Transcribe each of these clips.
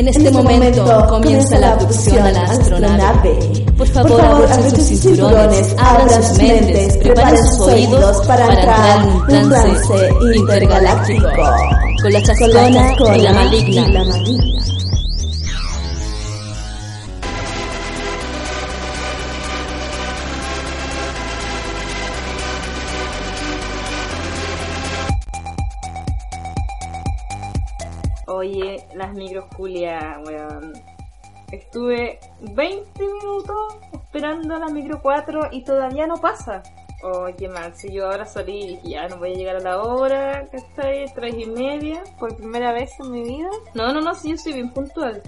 En este momento comienza la abducción a la astronave. Por favor, abrochen sus cinturones, abran sus mentes, preparen sus oídos para entrar en un trance intergaláctico. Con la chascona y la maligna. Las micros Julia, weón. Estuve 20 minutos esperando la micro 4 y todavía no pasa. Oh, qué mal. Si yo ahora salí y dije, ya no voy a llegar a la hora, ¿cachai? Tres y media. Por primera vez en mi vida. No, no, no, sí, yo soy bien puntual.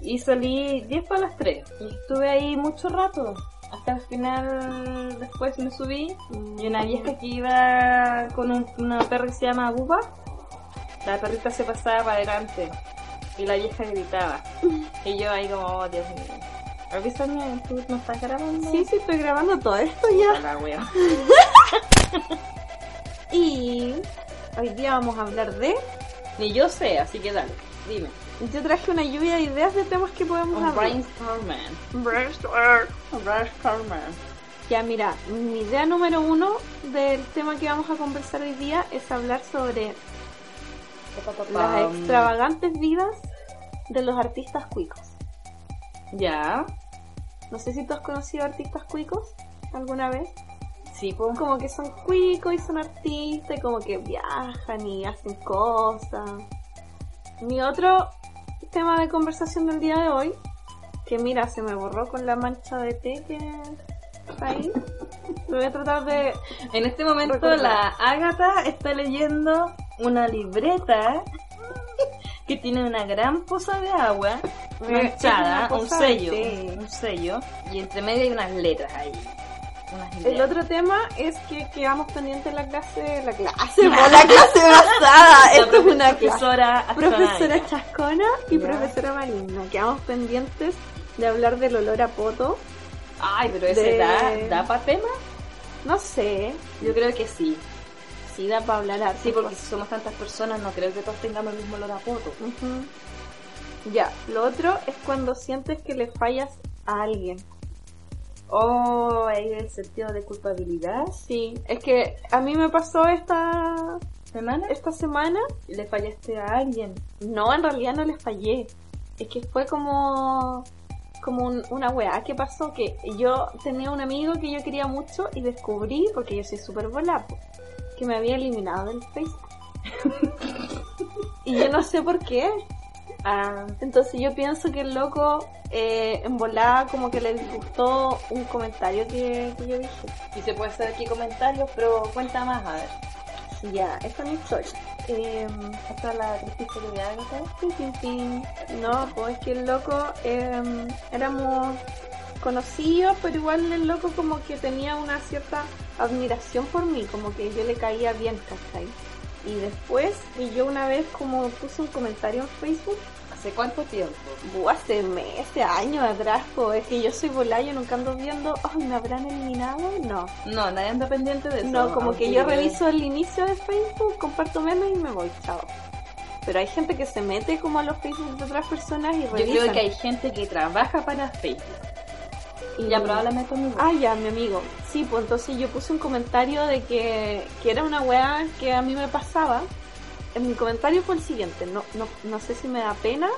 Y salí 10 para las 3. Y estuve ahí mucho rato. Hasta el final, después me subí. Y una vieja que iba con un- una perra que se llama Buba. La perrita se pasaba para adelante. Y la vieja gritaba. Y yo ahí como, oh, Dios mío. Avísame, ¿tú no estás grabando? Sí, sí, estoy grabando todo esto ya. La wea. Y hoy día vamos a hablar de... Ni yo sé, así que dale, dime. Yo traje una lluvia de ideas de temas que podemos Un hablar. brainstorming. Brainstorm. Brainstorming. Ya, mira, mi idea número uno del tema que vamos a conversar hoy día es hablar sobre las extravagantes vidas de los artistas cuicos. Ya, No sé si tú has conocido artistas cuicos alguna vez. sí, pues. Como que son cuicos y son artistas y como que viajan y hacen cosas. Mi otro tema de conversación del día de hoy, que mira, se me borró con la mancha de té que ahí. Voy a tratar de... En este momento Recordar. la Ágata está leyendo una libreta que tiene una gran poza de agua manchada, un sello, un sello, y entre medio hay unas letras ahí. Unas El otro tema es que quedamos pendientes en la clase, la clase, la clase basada. Esto es una profesora. Profesora Chascona y profesora Maligna. Quedamos pendientes de hablar del olor a poto. Ay, pero ese de- da, da para tema. No sé, Yo creo que sí. si da para hablar harto. Sí, porque si somos tantas personas, no creo que todos tengamos el mismo olor a poto. Ya, lo otro es cuando sientes que le fallas a alguien. Oh, ahí el sentido de culpabilidad. Sí, es que a mí me pasó esta, ¿Semana? esta semana. Le fallaste a alguien. No, en realidad no les fallé. Es que fue como como un- una weá. ¿Qué pasó? Que yo tenía un amigo que yo quería mucho y descubrí, porque yo soy súper volapo, que me había eliminado del Facebook. y yo no sé por qué. Ah, Entonces yo pienso que el loco eh, en volada como que le disgustó un comentario que, que yo dije. y se puede hacer aquí comentarios, pero cuenta más, a ver. Ya, esta es mi historia. Esta es la triste historia de Agatha. Tin, tin, tin. No, pues es que el loco eh, éramos conocidos, pero igual el loco como que tenía una cierta admiración por mí, como que yo le caía bien, ¿cachai? Y después, y yo una vez como puse un comentario en Facebook, ¿Hace cuánto tiempo? buh, hace meses, años atrás, es que yo soy volada, yo nunca ando viendo, ay, ¿me habrán eliminado? No. No, nadie anda pendiente de eso. No, como que yo reviso el inicio de Facebook, comparto memes y me voy, chao. Pero hay gente que se mete como a los Facebook de otras personas y Yo revisa. creo que hay gente que trabaja para Facebook. Y Ya probablemente mi Ah, ya, mi amigo. Sí, pues entonces yo puse un comentario de que, que era una weá que a mí me pasaba. En mi comentario fue el siguiente. No, no, no sé si me da pena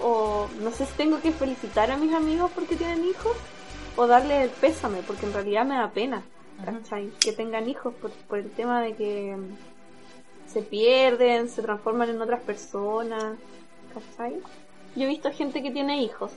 o no sé si tengo que felicitar a mis amigos porque tienen hijos o darle el pésame porque en realidad me da pena. ¿cachai? Que tengan hijos por, por el tema de que se pierden, se transforman en otras personas. ¿Cachai? Yo he visto gente que tiene hijos,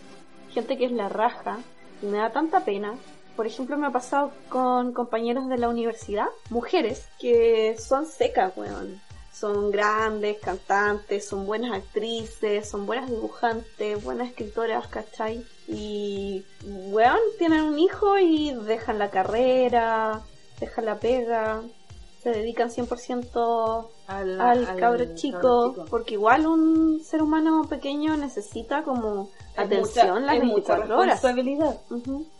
gente que es la raja, y me da tanta pena. Por ejemplo, me ha pasado con compañeros de la universidad, mujeres, que son secas, weón. Son grandes, cantantes, son buenas actrices, son buenas dibujantes, buenas escritoras, ¿cachai? Y, weón, tienen un hijo y dejan la carrera, dejan la pega, se dedican 100% al, al al cabro chico, cabro chico. porque igual un ser humano pequeño necesita como Es atención mucha- las es mucha 24 horas. responsabilidad.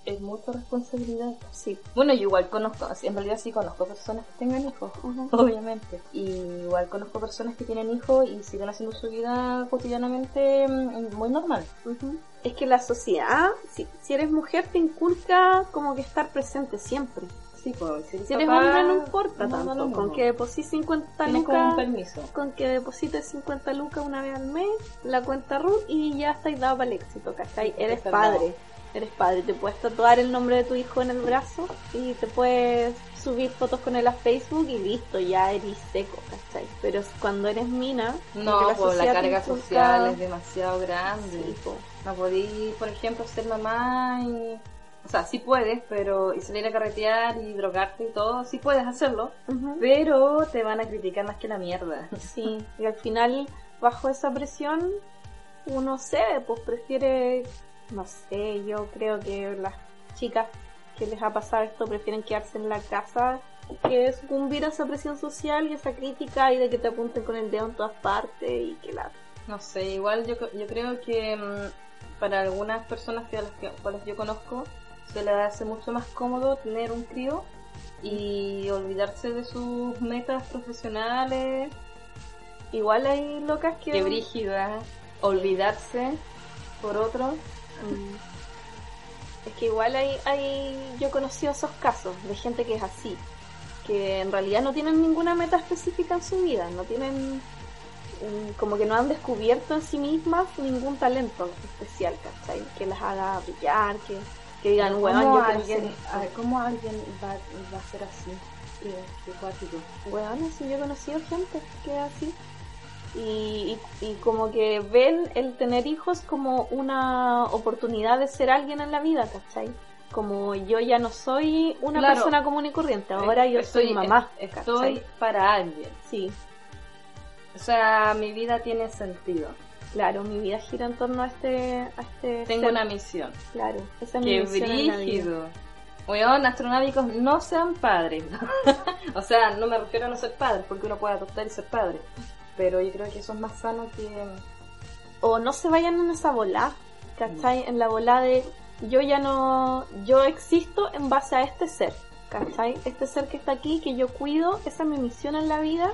Es mucha responsabilidad. Sí. Bueno, yo igual conozco, en realidad sí conozco personas que tengan hijos, obviamente. Y igual conozco personas que tienen hijos y siguen haciendo su vida cotidianamente mm, muy normal. Ujú. Es que la sociedad, si, si eres mujer, te inculca como que estar presente siempre. Sí, pues si eres, Si eres papá, hombre no importa no, tanto, no, no. con que deposites 50 Tienes como un lucas, con que deposites 50 lucas una vez al mes, la cuenta RUT y ya estáis dado para el éxito, ¿cachai? Sí, Eres padre, dado. eres padre, te puedes tatuar el nombre de tu hijo en el brazo y te puedes subir fotos con él a Facebook y listo, ya eres seco, ¿cachai? Pero cuando eres mina, No, pues la te carga social es demasiado grande. Sí, po. No podí, por ejemplo, ser mamá y... O sea, sí puedes, pero... Y salir a carretear y drogarte y todo, sí puedes hacerlo. Pero te van a criticar más que la mierda. Sí, y al final, bajo esa presión, uno cede, pues prefiere, no sé, yo creo que las chicas que les ha pasado esto prefieren quedarse en la casa que sucumbir a esa presión social y esa crítica y de que te apunten con el dedo en todas partes y que la... No sé, igual yo, yo creo que mm, para algunas personas que a las que, cuales yo conozco se les hace mucho más cómodo tener un crío y olvidarse de sus metas profesionales. Igual hay locas que... Que brígida, olvidarse por otro. Mm. Es que igual hay, hay, yo he conocido esos casos de gente que es así, que en realidad no tienen ninguna meta específica en su vida, no tienen, mm, como que no han descubierto en sí mismas ningún talento especial, ¿cachai? Que las haga brillar, que, que digan, ¿Cómo weón, yo alguien, hacer esto". a ver, ¿Cómo alguien va, va a ser así? Qué, cuático. Weón, sí, yo he conocido gente que es así. Y, y, y como que ven el tener hijos como una oportunidad de ser alguien en la vida, ¿cachai? Como yo ya no soy una Claro. persona común y corriente, ahora yo Estoy- soy mamá, Estoy para alguien. Sí, O sea, mi vida tiene sentido. Claro, mi vida gira en torno a este... A este Tengo ser. una misión. Claro, esa es mi Qué misión en la vida. brígido. Weón, astronáuticos no sean padres. o sea, no me refiero a no ser padres, porque uno puede adoptar y ser padre. Pero yo creo que eso es más sano que... o no se vayan en esa bola, ¿cachai? En la bola de yo ya no, yo existo en base a este ser, ¿cachai? Este ser que está aquí, que yo cuido, esa es mi misión en la vida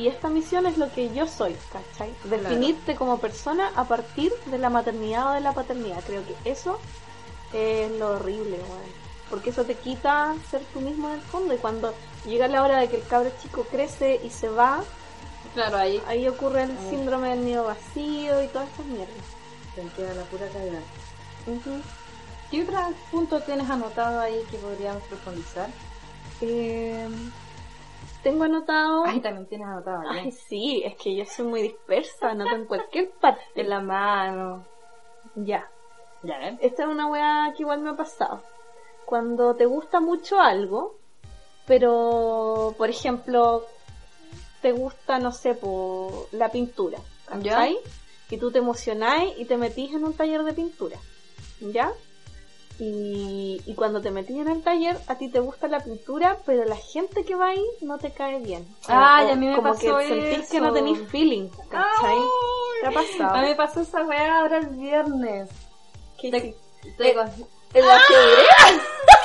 y esta misión es lo que yo soy, ¿cachai? Definirte como persona a partir de la maternidad o de la paternidad, creo que eso es lo horrible, weón. Porque eso te quita ser tú mismo en el fondo y cuando llega la hora de que el cabro chico crece y se va, Claro, ahí ahí ocurre el síndrome del nido vacío y todas estas mierdas. te queda la pura caída. Ujú. ¿Qué otro punto tienes anotado ahí que podríamos profundizar? Eh, tengo anotado. Ay, también tienes anotado Ay, ahí. sí, es que yo soy muy dispersa, anoto en cualquier parte. En la mano. Ya. Ya, ¿eh? Esta es una weá que igual me ha pasado. Cuando te gusta mucho algo, pero, por ejemplo, te gusta, no sé, por la pintura, ¿cachai? Y tú te emocionáis y te metís en un taller de pintura, ¿ya? Y, y cuando te metís en el taller, a ti te gusta la pintura, pero la gente que va ahí no te cae bien. Ay, O- a mí me como pasó que sentís eso. que no tenéis feeling, ¿cachai? ¿Te ha pasado? A mí me pasó esa weá ahora el viernes. ¿Qué Te- te- ¿El ajedrez?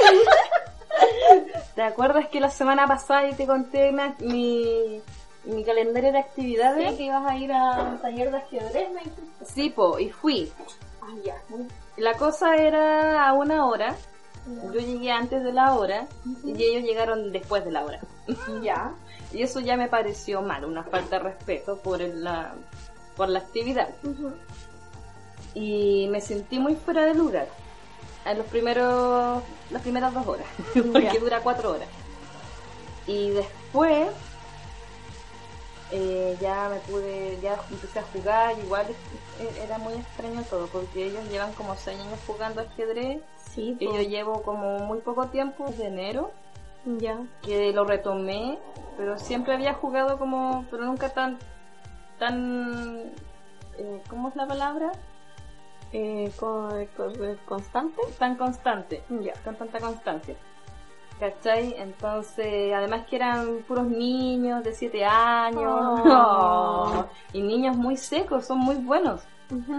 ¿Te acuerdas que la semana pasada yo te conté una- mi, mi calendario de actividades? Sí, que ibas a ir a un taller de ajedrez, me dijiste. Sí, po, y fui. Ah, ya. La cosa era a una hora. Yo llegué antes de la hora y ellos llegaron después de la hora. Ya. Y eso ya me pareció mal, una falta de respeto por la, por la actividad. Y me sentí muy fuera de lugar. En los primeros, las primeras dos horas, porque dura cuatro horas. Y después eh, ya me pude, ya empecé a jugar, igual eh, era muy extraño todo, porque ellos llevan como seis años jugando ajedrez Sí, y yo llevo como muy poco tiempo, desde enero, Ya. que lo retomé, pero siempre había jugado como, pero nunca tan, tan, eh, ¿cómo es la palabra? Eh, con, con- constante. Tan constante, Ya. con tanta constancia. ¿Cachai? Entonces, además que eran puros niños de 7 años. Oh. Y niños muy secos, son muy buenos.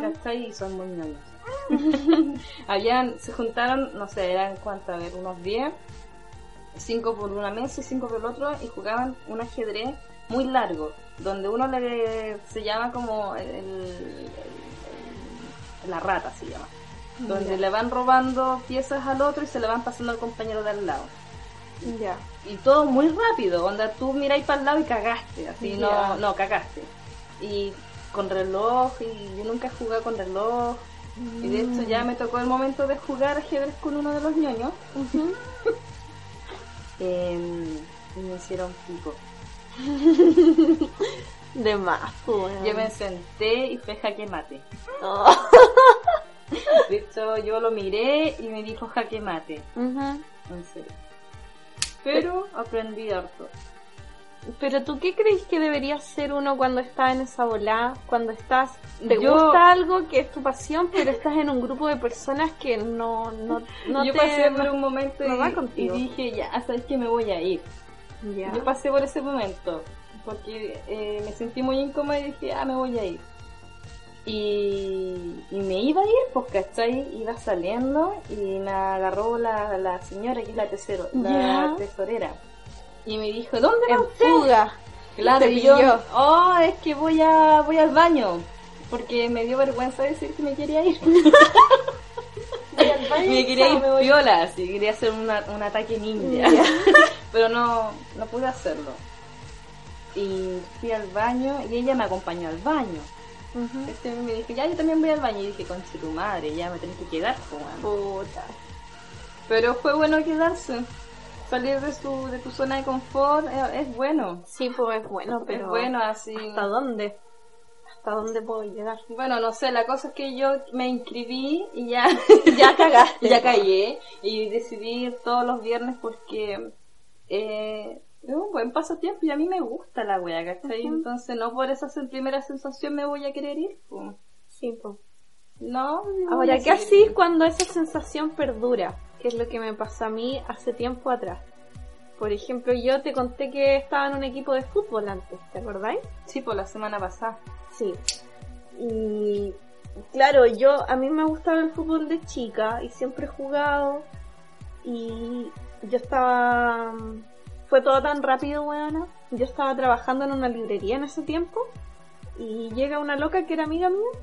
¿Cachai? Y son muy ñoños. Habían, se juntaron, no sé, eran cuánto, a ver, unos 10. 5 por una mesa y 5 por el otro. Y jugaban un ajedrez muy largo. Donde uno le, se llama como el- el- el- la rata, se llama. Donde le van robando piezas al otro y se le van pasando al compañero de al lado. Ya. Y todo muy rápido, onda tú miráis para el lado y cagaste, así Ya. no, no, cagaste. Y con reloj, y yo nunca he jugado con reloj. Y de hecho ya me tocó el momento de jugar ajedrez con uno de los ñoños. eh, y me hicieron pico. De más, pues. Yo me senté y fue jaque mate. Oh. De hecho yo lo miré y me dijo jaque mate. En serio. Pero aprendí harto. Pero tú qué crees que debería ser uno cuando está en esa volada? Cuando estás, te Yo- gusta algo que es tu pasión, pero estás en un grupo de personas que no, no, no yo te... pasé por un momento no y, y dije, ya, sabes que me voy a ir. Ya. Yo pasé por ese momento porque eh, me sentí muy incómoda y dije, ah, me voy a ir. Y, y me iba a ir, pues, ¿cachai? Iba saliendo y me agarró la, la señora que es la, Ya. tesorera. Y me dijo, ¿dónde va usted? fuga. Claro, y yo, oh, es que voy a voy al baño. Porque me dio vergüenza decir que me quería ir. me quería ir viola, así, quería hacer una- un ataque ninja. Pero no, no pude hacerlo. Y fui al baño y ella me acompañó al baño. Este me dijo, ya yo también voy al baño. Y dije, conche tu madre, ya me tenés que quedar, po, weón". Puta. Pero fue bueno quedarse. Salir de, su, de tu zona de confort es, es bueno. Sí, pues es bueno, pero... Es bueno así. ¿Hasta dónde? ¿Hasta dónde puedo llegar? Bueno, no sé, la cosa es que yo me inscribí y ya, Ya cagaste. ya callé y decidí ir todos los viernes porque eh, es un buen pasatiempo y a mí me gusta la wea, ¿cachai? Ujú. Entonces no por esa primera sensación me voy a querer ir. po. Sí, pues. No. Ahora, ¿qué yendo. cuando esa sensación perdura? Que es lo que me pasó a mí hace tiempo atrás. Por ejemplo, yo te conté que estaba en un equipo de fútbol antes, ¿te acordáis? Sí, por la semana pasada. Sí. Y claro, yo a mí me gustaba el fútbol de chica y siempre he jugado y yo estaba fue todo tan rápido, weona. Yo estaba trabajando en una librería en ese tiempo y llega una loca que era amiga mía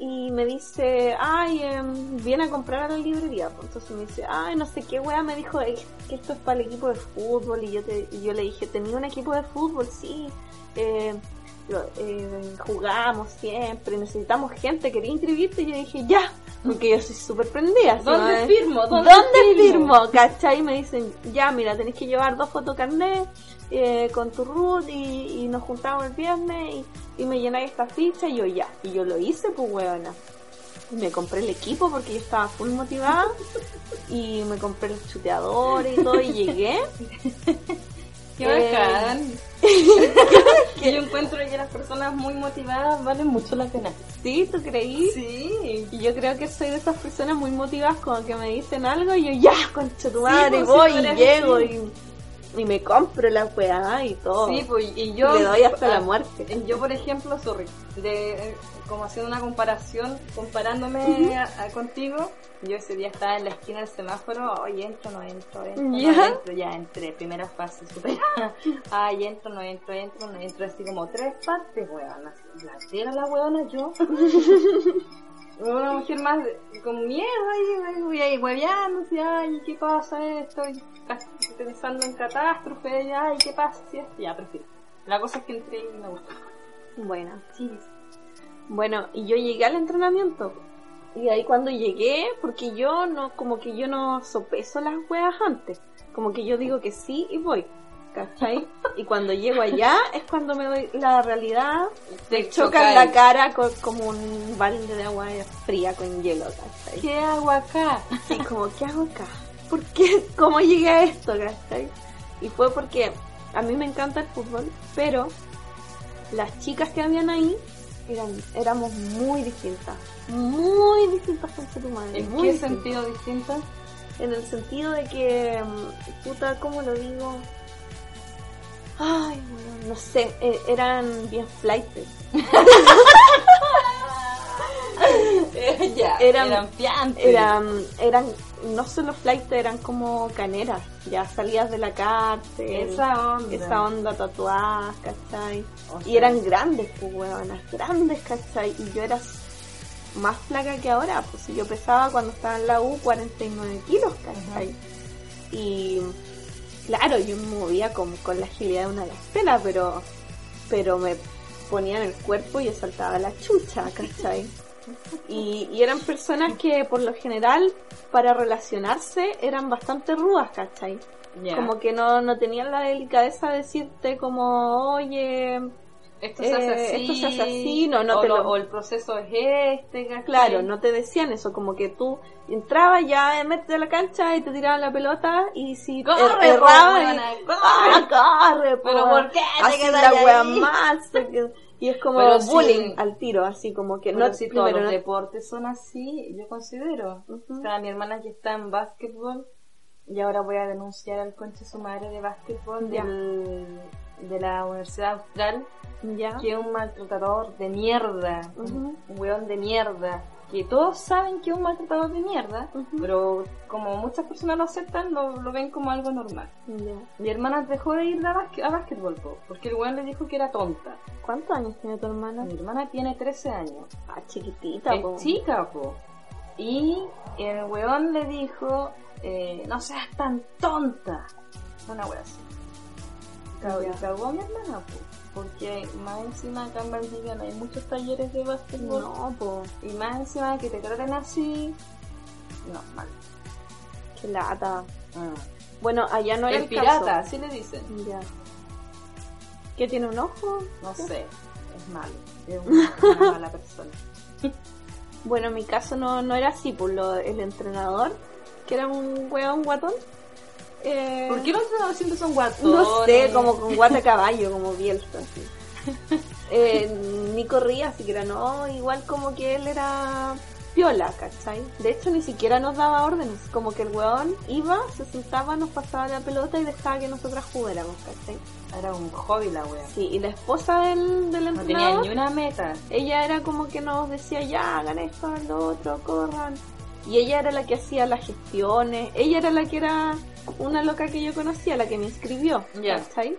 y me dice, ay, em, viene a comprar a la librería. Pues entonces me dice, ay, no sé qué wea, me dijo "Es que esto es para el equipo de fútbol. Y yo, te, y yo le dije, tenía un equipo de fútbol, sí. Eh, eh, jugamos siempre, necesitamos gente, quería inscribirte. Y yo dije, ya, porque yo soy súper prendida. ¿Dónde firmo? ¿Dónde, ¿Dónde firmo? ¿Cachai? Y me dicen, ya, mira, tenés que llevar dos fotocarnet eh, con tu root y, y nos juntamos el viernes y, y me llenáis esta ficha y yo ya. Y yo lo hice, pues. Y me compré el equipo porque yo estaba full motivada y me compré los chuteadores y todo y llegué. Qué Eh, bacán. que yo encuentro que las personas muy motivadas valen mucho la pena. ¿Sí? ¿Tú creí? Sí. Y yo creo que soy de esas personas muy motivadas como que me dicen algo y yo ya, concha tu madre, pues, sí, voy y llego así. y, y me compro la weá y todo. Sí, pues, y yo Le doy hasta la muerte. Yo, por ejemplo, sorry, de, como haciendo una comparación, comparándome a- a contigo, yo ese día estaba en la esquina del semáforo, oye, entro, no entro, entro, no ¿Ya? entro, ya entré, primera fase, superada, ay, entro, no entro, entro, no entro, así como tres partes, weón, la tela la weona yo. Una mujer más con miedo ahí, ahí, así, ay, ¿qué pasa esto? Pensando en catástrofe, ay, ¿qué pasa? si esto? Ya, prefiero. La cosa es que entré y me gustó. Bueno, Sí, bueno, y yo llegué al entrenamiento. Y ahí cuando llegué, porque yo no, como que yo no sopeso las weas antes. Como que yo digo que sí y voy. ¿Cachai? Y cuando llego allá es cuando me doy la realidad. Te chocan la cara con, como un balde de agua fría con hielo, ¿cachai? ¿Qué hago acá? Así como, ¿qué hago acá? ¿Por qué? ¿Cómo llegué a esto, cachai? Y fue porque a mí me encanta el fútbol, pero las chicas que habían ahí eran, éramos muy distintas. Muy distintas con su madre. ¿En muy qué distintas. sentido distinto? en el sentido de que, mm, puta, ¿cómo lo digo? Ay, bueno, no sé, eh, eran bien flightes. ya, Eran- eran fiantes. Eran, eran, no solo flight, eran como caneras, ya salías de la cárcel. esa onda. esa onda tatuadas, ¿cachai? O Y eran grandes, pues, huevonas, grandes, ¿cachai? Y yo era más flaca que ahora, pues yo pesaba cuando estaba en la U 49 kilos, ¿cachai? Y claro, yo me movía como con la agilidad de una gacela, pero, pero me ponía en el cuerpo y yo saltaba la chucha, ¿cachai? Y, y eran personas que por lo general para relacionarse eran bastante rudas, ¿cachai? Como que no, no tenían la delicadeza de decirte como, oye, esto se hace eh, así. esto se hace así, no, no o, te lo- lo- o el proceso es este, ¿cachai? claro, no te decían eso, como que tú entrabas ya, eh, métete a la cancha y te tiraban la pelota y si Corre, er- buena, corre. ¡Ah, corre, po! Pero ¿por qué te Así la wea más, que- y es como Pero sí. bullying al tiro, así como que Pero no, si todos los no- deportes son así, yo considero. Ujú. O sea, mi hermana que está en básquetbol y ahora voy a denunciar al conche su madre de básquetbol del- de la Universidad Austral, ya, que es un maltratador de mierda, un weón de mierda. Que todos saben que es un maltratador de mierda, pero como muchas personas lo aceptan, lo, lo ven como algo normal. Mi hermana dejó de ir a, básquet, a básquetbol po, porque el weón le dijo que era tonta. ¿Cuántos años tiene tu hermana? Mi hermana tiene 13 años. Ah, chiquitita, Es po. chica, po. Y el weón le dijo, eh, no seas tan tonta. Una wea así. Cagó, cagó a mi hermana, po. Porque más encima acá en Valdivia no hay muchos talleres de básquetbol. No, po, Y más encima que te traten así. No, mal. qué lata. Ah. Bueno, allá no era el el, pirata, caso. así le dicen. Ya. ¿Qué tiene un ojo? No sé, es malo. Es una, una mala persona. Bueno, en mi caso no, no era así, por lo, el entrenador, que era un weón guatón. Eh, ¿Por qué los siempre son guatones? No sé, como con guata caballo, como Bielsa, así. Eh, ni corría siquiera, no, igual como que él era piola, ¿cachai? De hecho, ni siquiera nos daba órdenes, como que el weón iba, se sentaba, nos pasaba la pelota y dejaba que nosotras jugáramos, ¿cachai? Era un hobby la wea. Sí, y la esposa del, del No tenía entrenador, ni una meta. ella era como que nos decía, ya, hagan esto, hagan lo otro, corran. Y ella era la que hacía las gestiones, ella era la que era una loca que yo conocía, la que me inscribió, Ya. ¿cachai?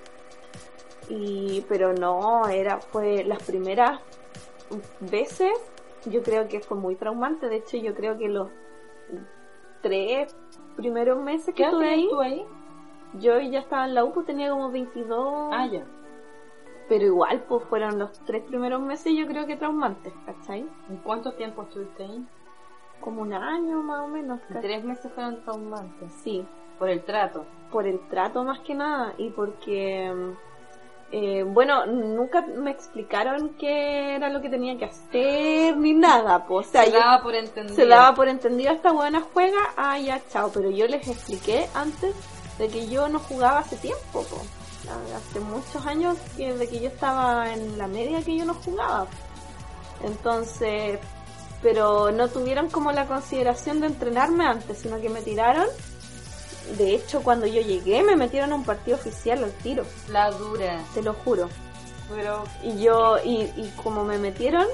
Y, pero no, era, fue las primeras veces, yo creo que fue muy traumante, de hecho yo creo que los tres primeros meses que ¿Qué estuve ahí, yo ya estaba en la U, pues tenía como 22, Ah, ya. pero igual, pues fueron los tres primeros meses yo creo que traumantes, ¿cachai? ¿Y cuánto tiempo estuviste ahí? Como un año más o menos. casi. Tres meses fueron traumantes. Sí, Por el trato. por el trato más que nada y porque, eh, bueno, nunca me explicaron qué era lo que tenía que hacer ni nada, o sea, Se daba por entendido. se daba por entendido esta buena juega, ah, ya, chao, pero yo les expliqué antes de que yo no jugaba hace tiempo, po. hace muchos años que de que yo estaba en la media que yo no jugaba. Entonces, pero no tuvieron como la consideración de entrenarme antes, sino que me tiraron. De hecho, cuando yo llegué, me metieron a un partido oficial al tiro, La dura. te lo juro. Pero Y yo, y, y como me metieron,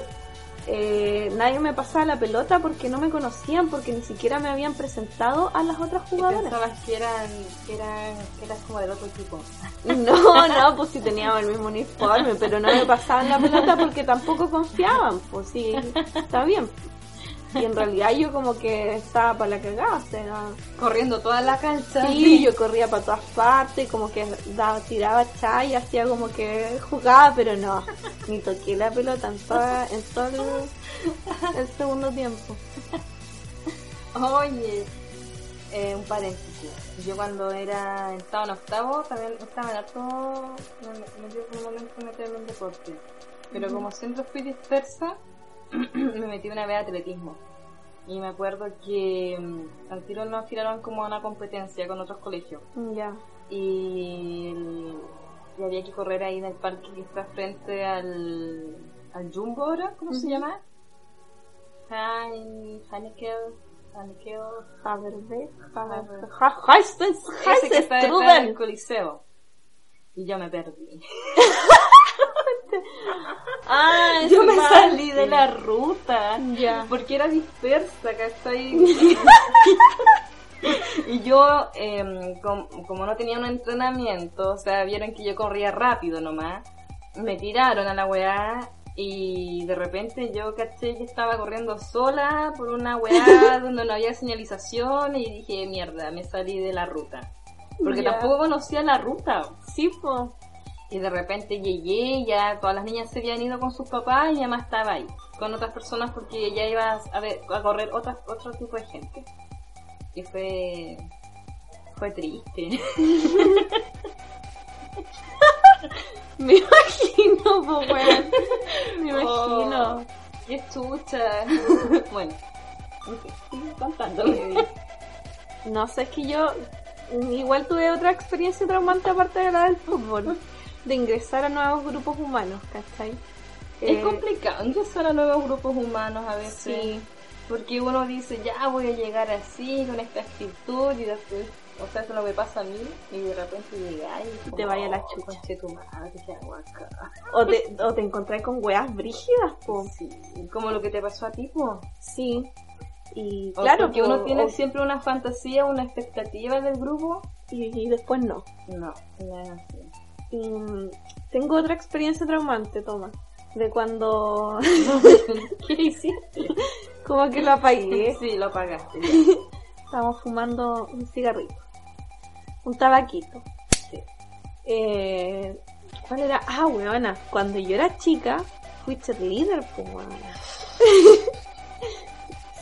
eh, nadie me pasaba la pelota porque no me conocían, porque ni siquiera me habían presentado a las otras ¿y jugadoras. pensabas que eran, que eran, que eras como del otro equipo. No, no, pues sí teníamos el mismo uniforme, pero no me pasaban la pelota porque tampoco confiaban, pues sí, está bien. Y en realidad yo como que estaba para la cagada, o sea, Corriendo toda la cancha. sí, yo corría para todas partes, como que daba, tiraba chay, hacía como que jugaba, pero no, ni toqué la pelota en, toda, en todo el, el segundo tiempo. Oye, eh, un paréntesis. Yo cuando era estaba en octavo también estaba en harto, me, me dio un momento meterme en deporte. Pero como siempre fui dispersa, me metí una vez a atletismo. Y me acuerdo que mm, al tiro nos tiraron como a una competencia con otros colegios. Ya, Y, y había que correr ahí en el parque que está frente al, al Jumbo ahora, ¿cómo se Ujú. llama? Hein- Heineken, Aniqueo Faberbe, Faberbe. Heistens, ese que está detrás del coliseo. Y yo me perdí. Ah, Yo me salí de la ruta. Ya. Porque era dispersa, ¿cachai? y yo, com- como no tenía un entrenamiento, o sea, vieron que yo corría rápido nomás, me tiraron a la weá y de repente yo caché que estaba corriendo sola por una weá donde no había señalización y dije, mierda, me salí de la ruta. Porque tampoco conocía la ruta. Sí, po. Y de repente llegué, ya todas las niñas se habían ido con sus papás y mamá estaba ahí, con otras personas porque ya iba a, ver, a correr otra, otro tipo de gente. Y fue, fue triste. Me imagino, weón. Me imagino. Oh, qué chucha. bueno, contándome. No sé, es que yo igual tuve otra experiencia traumante aparte de la del fútbol. De ingresar a nuevos grupos humanos, ¿cachai? Es Eh, complicado ingresar a nuevos grupos humanos a veces. Sí. Porque uno dice, ya voy a llegar así, con esta actitud, y después, o sea, eso es lo que pasa a mí, y de repente llegáis y te vaya la chucha. Conche tu madre. O te, o te encontrás con weas brígidas, po. Sí, como lo que te pasó a ti, po. Sí. Y O claro, po, uno tiene o- siempre una fantasía, una expectativa del grupo. y, y después no. No, no es así. Y, mm, tengo otra experiencia traumante, toma. De cuando ¿Qué hiciste? como que lo apagué. Sí, lo pagaste. Estábamos fumando un cigarrito. Un tabaquito. Sí. Eh, ¿Cuál era? Ah, weona. Cuando yo era chica, fui cheerleader, pues, weona.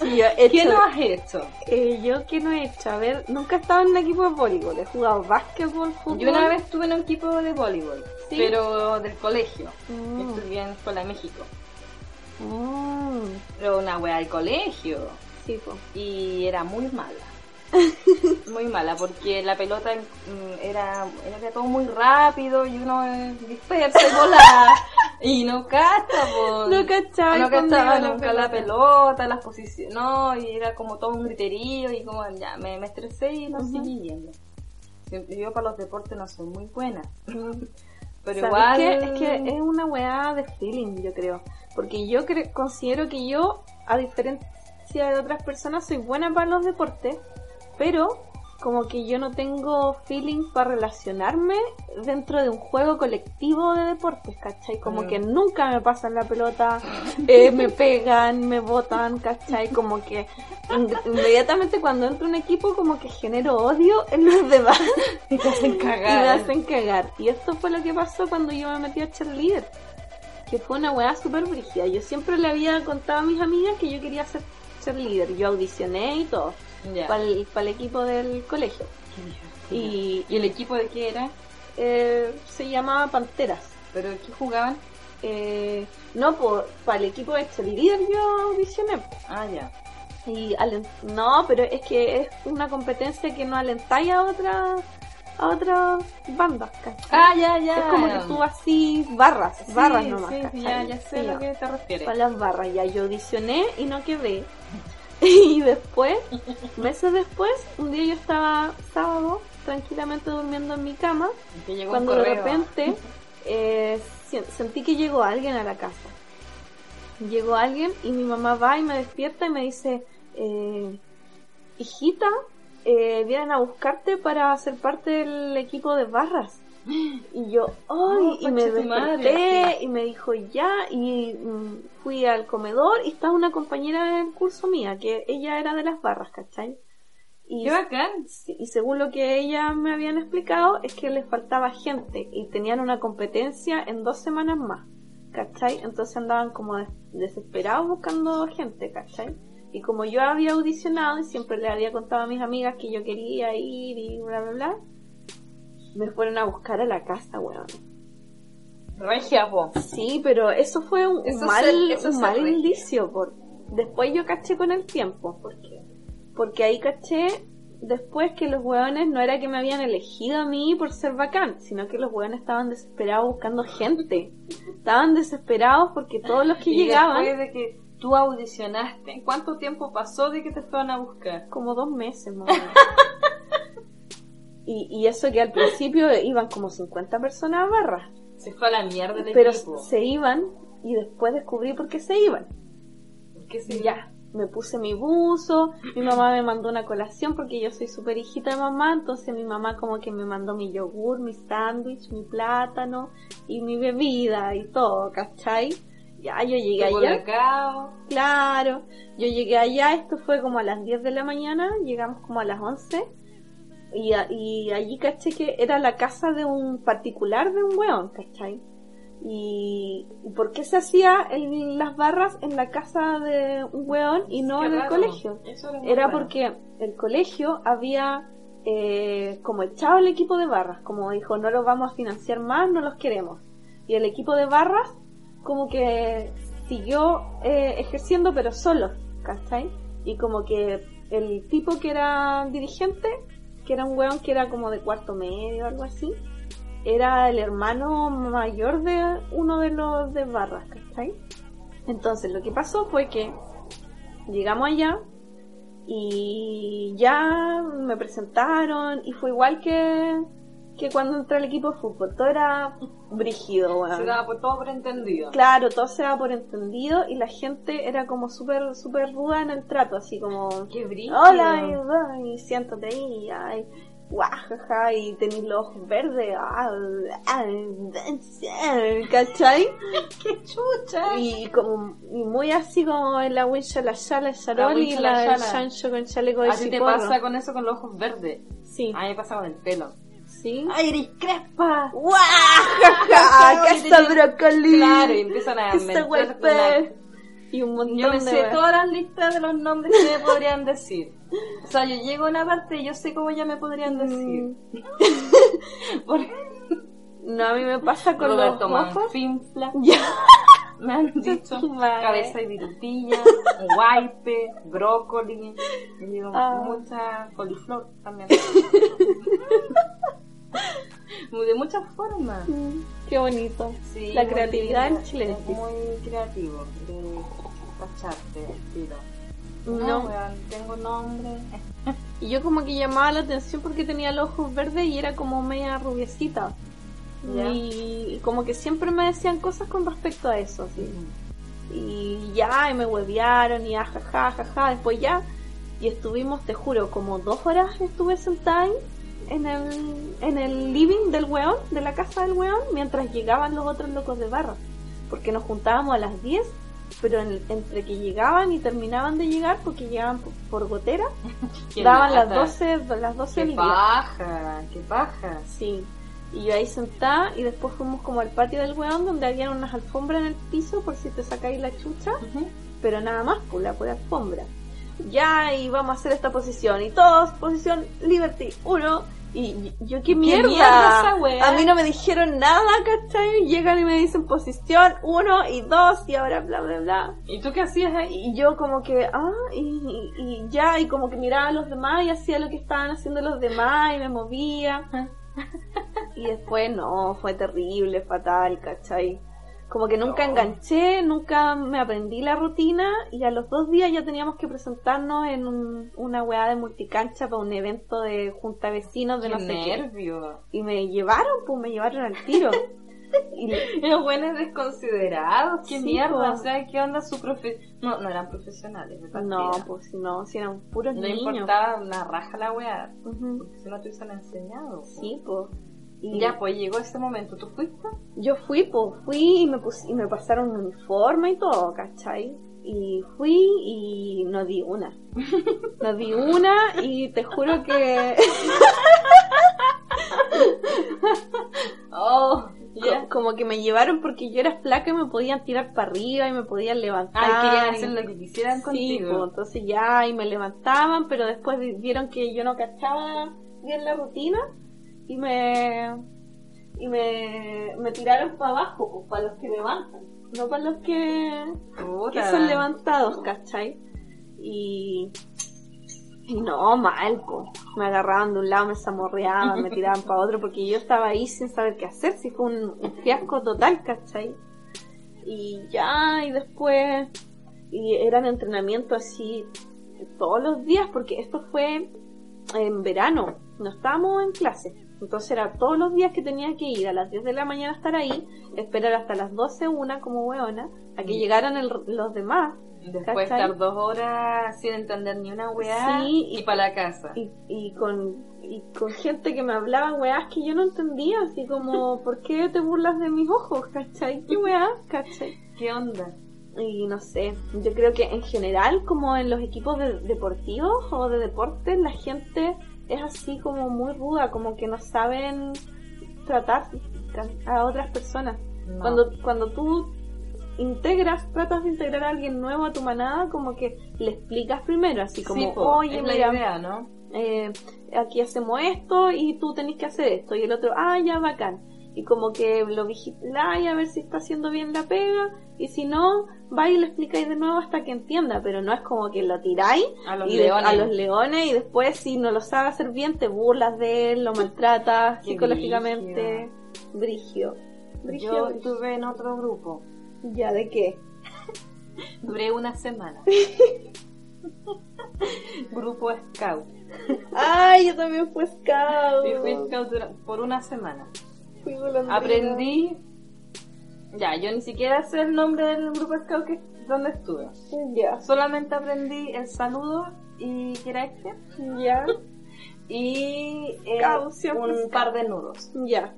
Sí, yo he ¿Qué hecho- no has hecho? eh, yo qué no he hecho, a ver, nunca he estado en un equipo de voleibol, he jugado básquetbol, fútbol. Yo una vez estuve en un equipo de voleibol, ¿Sí? pero del colegio. Mm. Estudié en Escuela de México. Mm, Pero una wea del colegio. sí, po. y era muy mala. Muy mala, porque la pelota mm, era, era todo muy rápido y uno dispersa y volaba. y no cacha. No cachaba. No cachaba nunca la pelota, las posiciones, no, y era como todo un griterío y como ya me, me estresé y no Ujú. seguí viendo. Yo para los deportes no soy muy buena. Pero ¿Sabes igual qué? Es que es una weá de feeling, yo creo. Porque yo cre- considero que yo, a diferencia de otras personas, soy buena para los deportes, pero como que yo no tengo feeling para relacionarme dentro de un juego colectivo de deportes, ¿cachai? Como Mm. que nunca me pasan la pelota, eh, me pegan, me botan, ¿cachai? Como que in- inmediatamente cuando entro en un equipo como que genero odio en los demás te hacen y me cagar. hacen cagar. Y esto fue lo que pasó cuando yo me metí a cheerleader. Que fue una weá súper brígida. Yo siempre le había contado a mis amigas que yo quería ser cheerleader. Yo audicioné y todo. Para el, equipo del colegio. Y, ¿Y el equipo de qué era? eh, se llamaba Panteras. ¿Pero qué jugaban? Eh, no, para el equipo de cheerleader yo audicioné. Ah, ya. Y no, pero es que es una competencia que no alentáis a otras a otras bandas, ¿cachai? Ah, ya, ya. Es como que tú así barras, Sí, barras nomás. sí, ya, ya sé Sí, a lo que te refieres. Para las barras, ya yo audicioné y no quedé. Y después, meses después, un día yo estaba sábado, tranquilamente durmiendo en mi cama, llegó cuando de repente eh, sentí que llegó alguien a la casa. Llegó alguien y mi mamá va y me despierta y me dice, eh, hijita, eh, vienen a buscarte para ser parte del equipo de barras. Y yo, ¡ay! Oh, y me madre, desperté y me dijo ya y mm, fui al comedor y estaba una compañera del curso mía, que ella era de las barras, ¿cachai? Y Qué bacán. Sí, y según lo que ella me habían explicado, es que les faltaba gente y tenían una competencia en dos semanas más, ¿cachai? Entonces andaban como des- desesperados buscando gente, ¿cachai? Y como yo había audicionado y siempre le había contado a mis amigas que yo quería ir y bla, bla, bla, me fueron a buscar a la casa, weón. Regia, po. Sí, pero eso fue un, Eso mal, se- eso un mal regia. indicio. Por... Después yo caché con el tiempo. ¿Por qué? Porque ahí caché después que los hueones no era que me habían elegido a mí por ser bacán, sino que los hueones estaban desesperados buscando gente. Estaban desesperados porque todos los que Y llegaban... después de que, tú audicionaste. ¿Cuánto tiempo pasó de que te fueron a buscar? Como dos meses más. y, y eso que al principio iban como 50 personas a barra. Se fue a la mierda el Pero equipo. se iban y después descubrí por qué se iban. ¿Qué se Ya, me puse mi buzo, mi mamá me mandó una colación porque yo soy súper hijita de mamá, entonces mi mamá como que me mandó mi yogur, mi sándwich, mi plátano y mi bebida y todo, ¿cachai? Ya, yo llegué allá, claro, yo llegué allá, esto fue como a las 10 de la mañana, llegamos como a las 11 y, y allí caché que era la casa de un particular de un weón, ¿cachai? Y, y por qué se hacía el- las barras en la casa de un weón y no Qué en el raro. colegio. Eso era, porque el colegio había eh, como echado el equipo de barras, como dijo, no los vamos a financiar más, no los queremos. Y el equipo de barras como que siguió eh, ejerciendo pero solo, ¿cachai? Y como que el tipo que era dirigente, que era un weón que era como de cuarto medio algo así, era el hermano mayor de uno de los de barras, ¿cachai? Entonces lo que pasó fue que llegamos allá y ya me presentaron y fue igual que, que cuando entré al equipo de fútbol, todo era brígido, weón. Se daba por todo por entendido. Claro, todo se daba por entendido y la gente era como súper, súper ruda en el trato, así como, Qué brillo. hola, y, y siéntate ahí, ay, guajaja, y tenés los ojos verdes, ah, ah, ¿cachai? Qué chucha. Y como, y muy así como en la wincha, la Shala, el Charol y la. Chancho con chaleco de A ti te pasa con eso con los ojos verdes. Sí, A mí me pasa con el pelo. Sí. ¡Ay, eres crespa! ¡Guajaja! ¡Que está brócoli! Claro, y empiezan a ¡Que está meterte huepe! Y un montón Yo me de sé weas. todas las listas de los nombres que me podrían decir. O sea, yo llego a una parte y yo sé cómo ya me podrían decir. Mm. Por No, a mí me pasa con Roberto los. Manfinfla. Ya. Me han dicho cabeza y virutilla, guaype, brócoli, y digo, Ah. mucha coliflor también. De muchas formas. Mm, Qué bonito. Sí, La creatividad en Chile. es Muy creativo de cacharte, estilo. No. No, weón, tengo nombre. Y yo como que llamaba la atención porque tenía los ojos verdes y era como media rubiecita. Ya. Y como que siempre me decían cosas con respecto a eso, así. Y ya, y me huevearon y ajaja, jaja, después ya. Y estuvimos, te juro, como dos horas estuve sentada ahí en el, en el living del weón, de la casa del weón, mientras llegaban los otros locos de barra. Porque nos juntábamos a las 10, pero en- entre que llegaban y terminaban de llegar, porque llegaban por, por gotera, daban las lata. 12, las 12 Qué paja, qué paja. Sí. Y yo ahí sentada y después fuimos como al patio del weón donde había unas alfombras en el piso por si te sacáis la chucha, pero nada más, pues la pura alfombra. Ya, y vamos a hacer esta posición. Y todos, posición Liberty, uno. Y yo, ¿qué mierda? mierda esa weá? A mí no me dijeron nada, ¿cachai? Llegan y me dicen posición uno y dos y ahora bla, bla, bla. ¿Y tú qué hacías ahí? Y yo como que, ah, y, y- y ya, y como que miraba a los demás y hacía lo que estaban haciendo los demás y me movía. Y después no, fue terrible, fatal, ¿cachai? Como que nunca No. enganché, nunca me aprendí la rutina y a los dos días ya teníamos que presentarnos en un- una weá de multicancha para un evento de junta de vecinos de Qué no sé qué. nervio. Y me llevaron, pues me llevaron al tiro. y, Los buenos desconsiderados, qué Sí, mierda. po. O sea, ¿qué onda su profe? No, no eran profesionales de no, pues si no, si eran puros No niños. importaba una raja la weá. Ujú. Porque si no te hubiesen enseñado. po. Sí, pues. Y Ya, pues llegó ese momento. ¿Tú fuiste? Yo fui, pues fui y me, pus- y me pasaron un uniforme y todo, ¿cachai? Y fui y no di una. No di una y te juro que Oh, co- como que me llevaron porque yo era flaca y me podían tirar para arriba y me podían levantar. Ay, querían hacer lo que quisieran Sí, contigo. pues, entonces ya y me levantaban, pero después vi- vieron que yo no cachaba bien la rutina y me y me, me tiraron para abajo, pues para los que levantan, no para los que, que son levantados, ¿cachai? Y, y no, mal, pues. Me agarraban de un lado, me zamorreaban, me tiraban para otro, porque yo estaba ahí sin saber qué hacer, si fue un, un fiasco total, ¿cachai? Y ya, y después y eran entrenamientos así todos los días, porque esto fue en verano, no estábamos en clase. Entonces era todos los días que tenía que ir a las 10 de la mañana estar ahí, esperar hasta las 12 una como weona, a que llegaran el- los demás. Después ¿cachai? estar dos horas sin entender ni una weá Sí, y, y- para la casa. Y, y con y con gente que me hablaba weás que yo no entendía, así como, ¿por qué te burlas de mis ojos? ¿Cachai? ¿Qué weá? ¿Cachai? ¿Qué onda? Y no sé, yo creo que en general, como en los equipos de- deportivos o de deportes, la gente es así como muy ruda, como que no saben tratar a otras personas. No. Cuando, cuando tú integras, tratas de integrar a alguien nuevo a tu manada, como que le explicas primero, así como, Sí, po, oye, mira, idea, ¿no? eh, aquí hacemos esto y tú tenés que hacer esto. Y el otro, ah, ya, bacán. Y como que lo vigiláis a ver si está haciendo bien la pega. Y si no, va y le explicáis de nuevo hasta que entienda. Pero no es como que lo tiráis A los y leones. a los leones y después si no lo sabe hacer bien te burlas de él, lo maltratas Qué psicológicamente. Brigio. Brigio, Yo brigio. estuve en otro grupo. ¿Ya de qué? Duré una semana. grupo Scout. Ay, yo también fui scout. Y fui Scout por una semana. Fui golondrina. Aprendí. Ya, yo ni siquiera sé el nombre del grupo Scout que donde estuve. Ya, Solamente aprendí el saludo y que era este. ya, Y eh, un Scout. par de nudos. ya.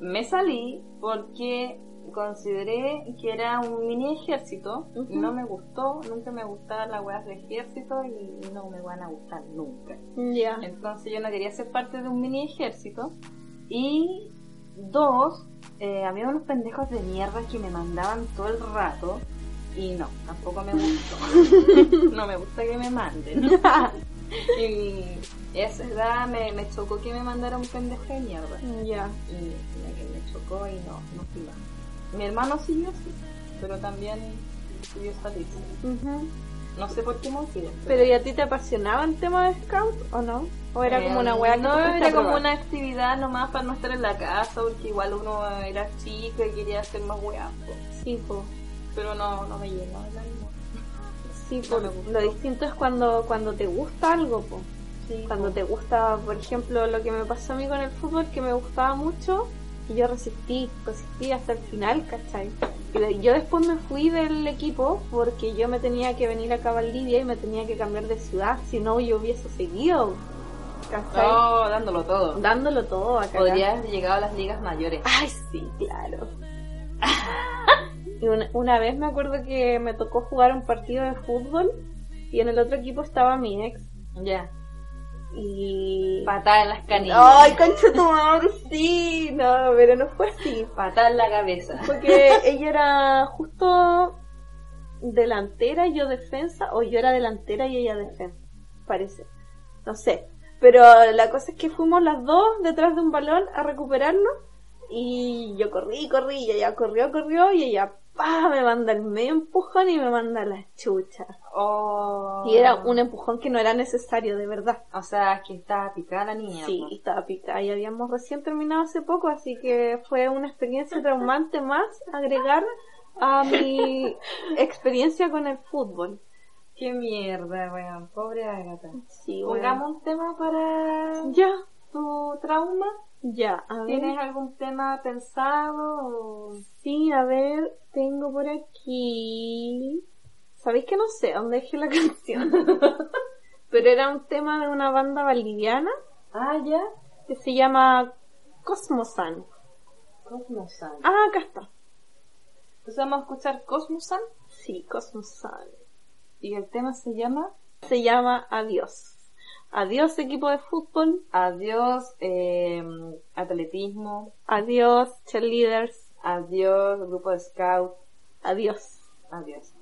Me salí porque consideré que era un mini ejército. Ujú. No me gustó, nunca me gustaban las weas de ejército y no me van a gustar nunca. Ya. Entonces yo no quería ser parte de un mini ejército. Y dos, eh, había unos pendejos de mierda que me mandaban todo el rato. Y no, tampoco me gustó. no me gusta que me manden. y esa edad me, me chocó que me mandara un pendejo de mierda. Ya. Y me, que me chocó y no, no fui más. Mi hermano siguió sí, pero también siguió. Ujú. No sé por qué motivo. Pero ¿y a ti te apasionaba el tema de scout o no? ¿O era como una weá Eh, No, era como probar? una actividad nomás para no estar en la casa, porque igual uno era chico y quería hacer más weá. Sí, po. Pero no, no me llenó el ánimo. Sí, No. Lo distinto es cuando, cuando te gusta algo, po. Sí, Cuando po. te gusta, por ejemplo, lo que me pasó a mí con el fútbol, que me gustaba mucho, yo resistí, resistí hasta el final, ¿cachai? Y de- yo después me fui del equipo porque yo me tenía que venir acá a Valdivia y me tenía que cambiar de ciudad, si no yo hubiese seguido, ¿cachai? No, dándolo todo. Dándolo todo acá. Podrías haber llegado a las ligas mayores. Ay, sí, claro. Y una, una vez me acuerdo que me tocó jugar un partido de fútbol y en el otro equipo estaba mi ex. Ya. Y. Patada en las canillas. ¡Ay, concha tu madre! Sí, no, pero no fue así. Patada en la cabeza. Porque ella era justo delantera y yo defensa, o yo era delantera y ella defensa, parece. No sé. Pero la cosa es que fuimos las dos detrás de un balón a recuperarlo y yo corrí, corrí y ella corrió, corrió y ella pa me manda el medio empujón y me manda la chucha. Oh. Y era un empujón que no era necesario, de verdad. O sea, que estaba picada la niña. Sí, estaba picada y habíamos recién terminado hace poco, así que fue una experiencia traumante más agregar a mi experiencia con el fútbol. Qué mierda, weón. Pobre Agatha. Sí. Pongamos un tema para Ya, tu trauma. Ya, a ver. ¿Tienes algún tema pensado? o- Sí, a ver, tengo por aquí. ¿Sabéis que no sé dónde dejé la canción? Pero era un tema de una banda boliviana Ah, ya. que se llama Cosmosan. Cosmosan. Ah, acá está. Entonces vamos a escuchar Cosmosan Sí, Cosmosan. y el tema se llama Se llama Adiós. Adiós, equipo de fútbol. Adiós eh, atletismo, Adiós, cheerleaders. adiós grupo de scout, adiós. Adiós,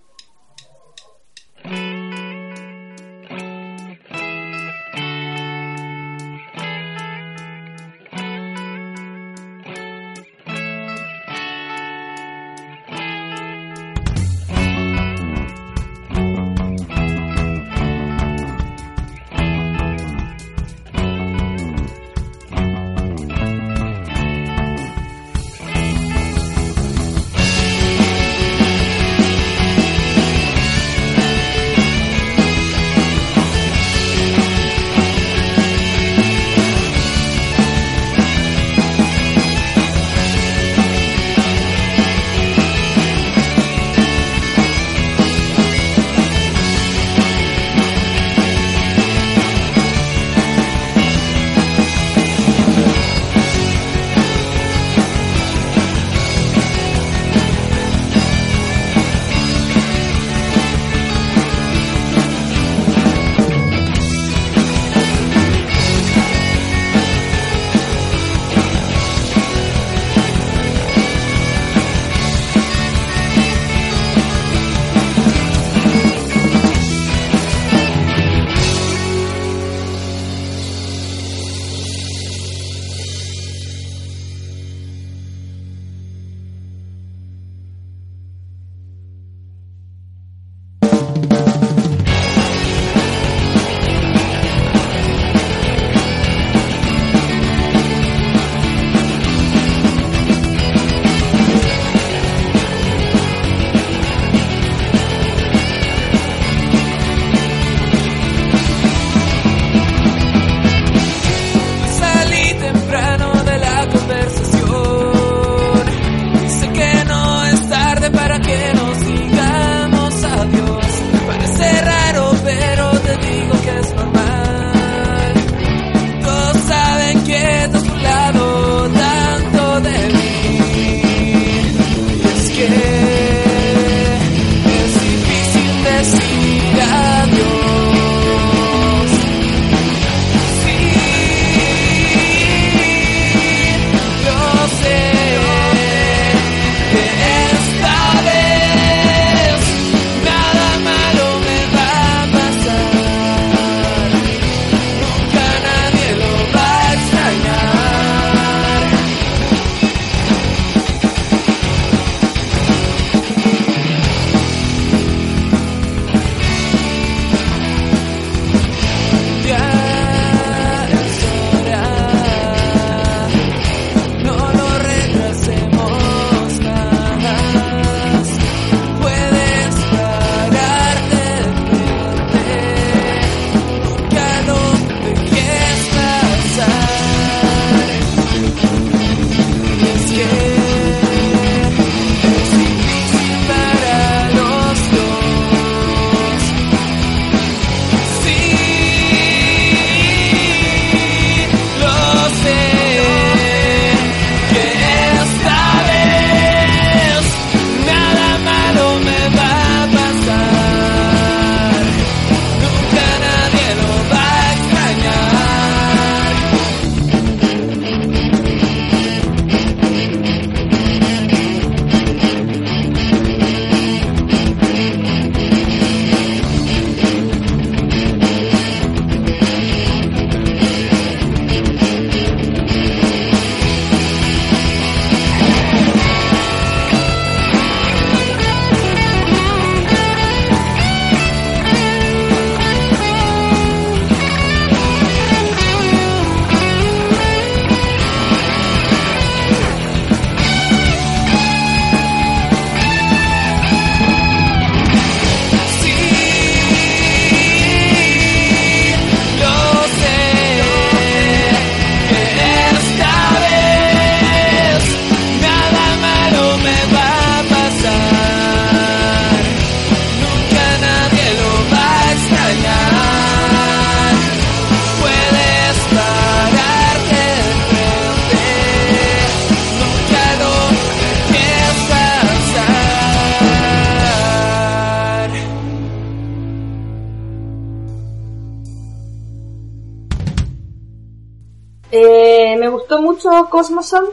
Cosmoson.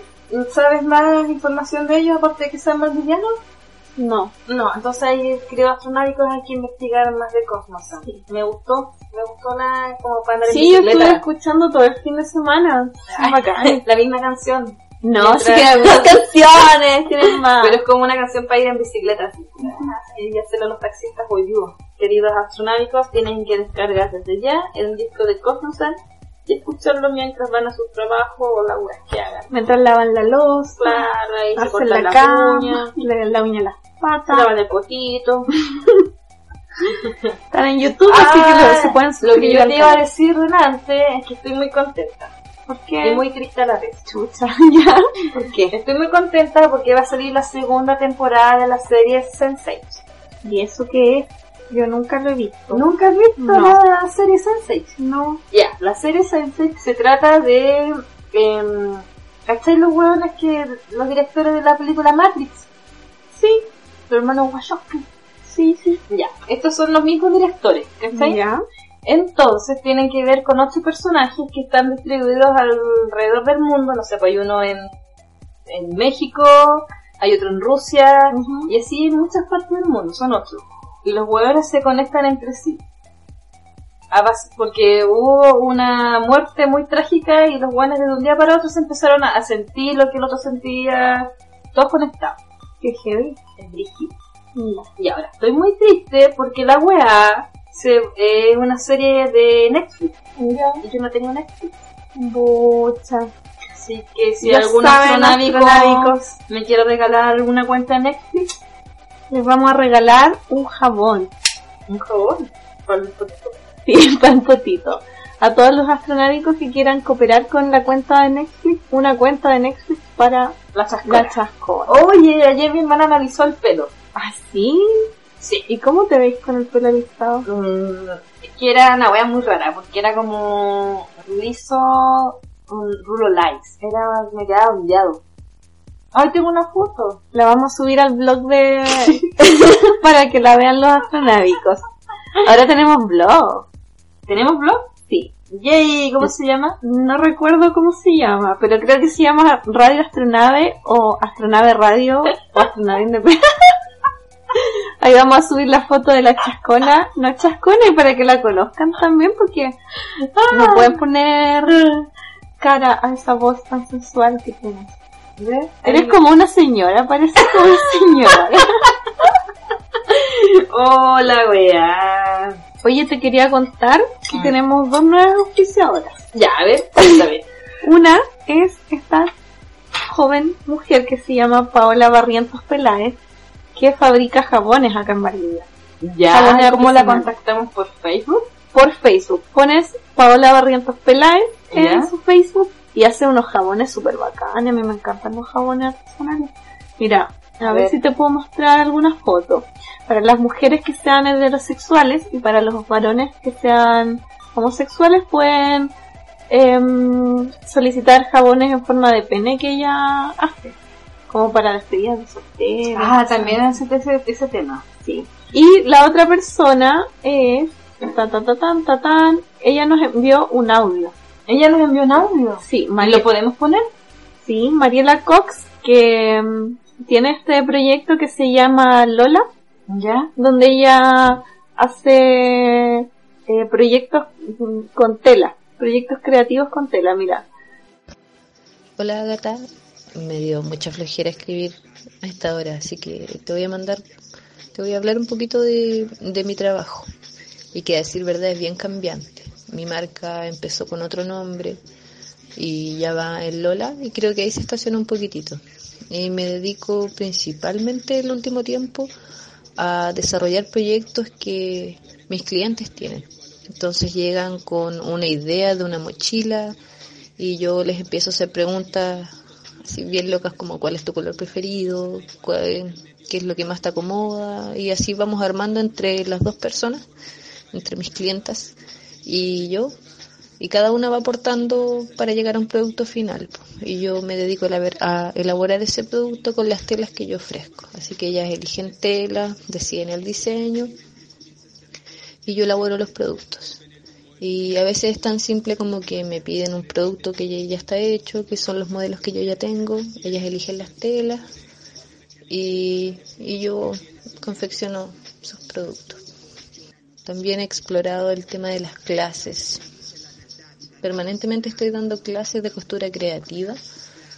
¿Sabes más información de ellos aparte de que sean valdivianos? No. No, entonces hay creo astronávicos hay que investigar más de Cosmoson. Me gustó, me gustó la como para andar en Sí, yo estuve escuchando todo el fin de semana. Ay, Bacán. la misma canción. No, Mientras- sí más canciones, tienen más. Pero es como una canción para ir en bicicleta. Y hacerlo a los taxistas vivo. Queridos astronávicos, tienen que descargar desde ya el disco de Cosmosan y escucharlo mientras van a su trabajo o la web que hagan. Mientras lavan la loza, Claro, ahí se hacen cortan la las cama, uñas, le la uña a las se patas. lavan el potito. Están en YouTube, así que lo- se pueden Ah, lo que yo te iba a decir delante es que estoy muy contenta. ¿Por Y qué? muy triste a la vez. chucha, ya. ¿Por qué? Estoy muy contenta porque va a salir la segunda temporada de la serie Sense8. ¿Y eso qué es? Yo nunca lo he visto. ¿Nunca has visto No. la serie Sense8? No. Ya, la serie Sense8 se trata de... Eh, ¿Cachai los hueones que los directores de la película Matrix? Sí, Su hermano Wachowski. sí, sí. Ya, estos son los mismos directores, ¿cachai? Ya. Entonces tienen que ver con ocho personajes que están distribuidos alrededor del mundo, no sé, pues hay uno en, en México, hay otro en Rusia, y así en muchas partes del mundo, son ocho. Y los huevones se conectan entre sí. A base- porque hubo una muerte muy trágica y los hueones de un día para otro se empezaron a, sentir lo que el otro sentía, todos conectados. Qué heavy. Es. Ya. Y ahora, estoy muy triste porque la weá se, es una serie de Netflix. Ya. Y yo no tengo Netflix. Bucha. Así que si astronávico astronávicos. me quiere regalar alguna cuenta de Netflix, Les vamos a regalar un jabón. un jabón. Para el potito. Sí, para el potito. A todos los astronávicos que quieran cooperar con la cuenta de Netflix, una cuenta de Netflix para La chascona. la chascona. Oye, ayer mi hermana analizó el pelo. ¿Ah, sí? Sí. ¿Y cómo te veis con el pelo listado? Mm, es que era una wea muy rara, porque era como liso, un rulo lights. Era, me quedaba ondeado. Ay, tengo una foto. La vamos a subir al blog de... para que la vean los astronávicos. Ahora tenemos blog. ¿Tenemos blog? Sí. Yay, ¿cómo se llama? No recuerdo cómo se llama, pero creo que se llama Radio Astronave o Astronave Radio o Astronave Independiente. Ahí vamos a subir la foto de la chascona, no chascona, y para que la conozcan también, porque no pueden poner cara a esa voz tan sensual que tienes. ¿Ves? Eres como una señora, pareces como una señora. Hola, weá. Oye, te quería contar que Ah. tenemos dos nuevas auspiciadoras. Ya, a ver, cuéntame. Una es esta joven mujer que se llama Paola Barrientos Peláez, que fabrica jabones acá en Valdivia. Ya, Jabones ¿cómo la contactamos por Facebook? Por Facebook. Pones Paola Barrientos Peláez en Ya. su Facebook y hace unos jabones súper bacanes. A mí me encantan los jabones artesanales. Mira, a, A ver. ver. si te puedo mostrar algunas fotos. Para las mujeres que sean heterosexuales y para los varones que sean homosexuales pueden em, solicitar jabones en forma de pene que ella hace. Como para despedidas de solteros. Ah, también hace ese, ese tema. Sí. Y la otra persona es... Ta, ta, ta, tan, ta, tan. Ella nos envió un audio. Ella nos envió un audio. Sí, ¿Y María, lo podemos poner? sí, Mariela Cox, que mm, tiene este proyecto que se llama Lola, Ya. donde ella hace eh, proyectos mm, con tela, proyectos creativos con tela, mira. Hola gata, me dio mucha flojera escribir a esta hora, así que te voy a mandar, te voy a hablar un poquito de, de mi trabajo y que a decir verdad es bien cambiante. Mi marca empezó con otro nombre y ya va en Lola y creo que ahí se estaciona un poquitito. Y me dedico principalmente el último tiempo a desarrollar proyectos que mis clientes tienen. Entonces llegan con una idea de una mochila, y yo les empiezo a hacer preguntas así bien locas como cuál es tu color preferido, cuál, qué es lo que más te acomoda y así vamos armando entre las dos personas, entre mis clientas y yo y cada una va aportando para llegar a un producto final y yo me dedico a elaborar- ese producto con las telas que yo ofrezco, así que ellas eligen tela, deciden el diseño y yo elaboro los productos. Y a veces es tan simple como que me piden un producto que ya está hecho, que son los modelos que yo ya tengo, ellas eligen las telas y, y yo confecciono sus productos. También he explorado el tema de las clases. Permanentemente estoy dando clases de costura creativa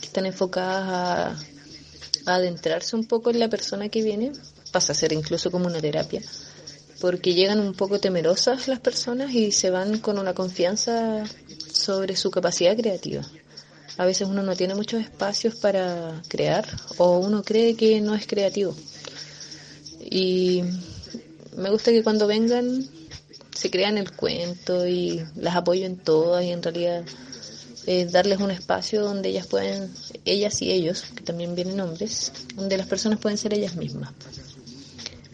que están enfocadas a, a adentrarse un poco en la persona que viene. Pasa a ser incluso como una terapia porque llegan un poco temerosas las personas y se van con una confianza sobre su capacidad creativa. A veces uno no tiene muchos espacios para crear o uno cree que no es creativo. Y me gusta que cuando vengan se crean el cuento y las apoyo en todas y en realidad es darles un espacio donde ellas pueden, ellas y ellos, que también vienen hombres, donde las personas pueden ser ellas mismas.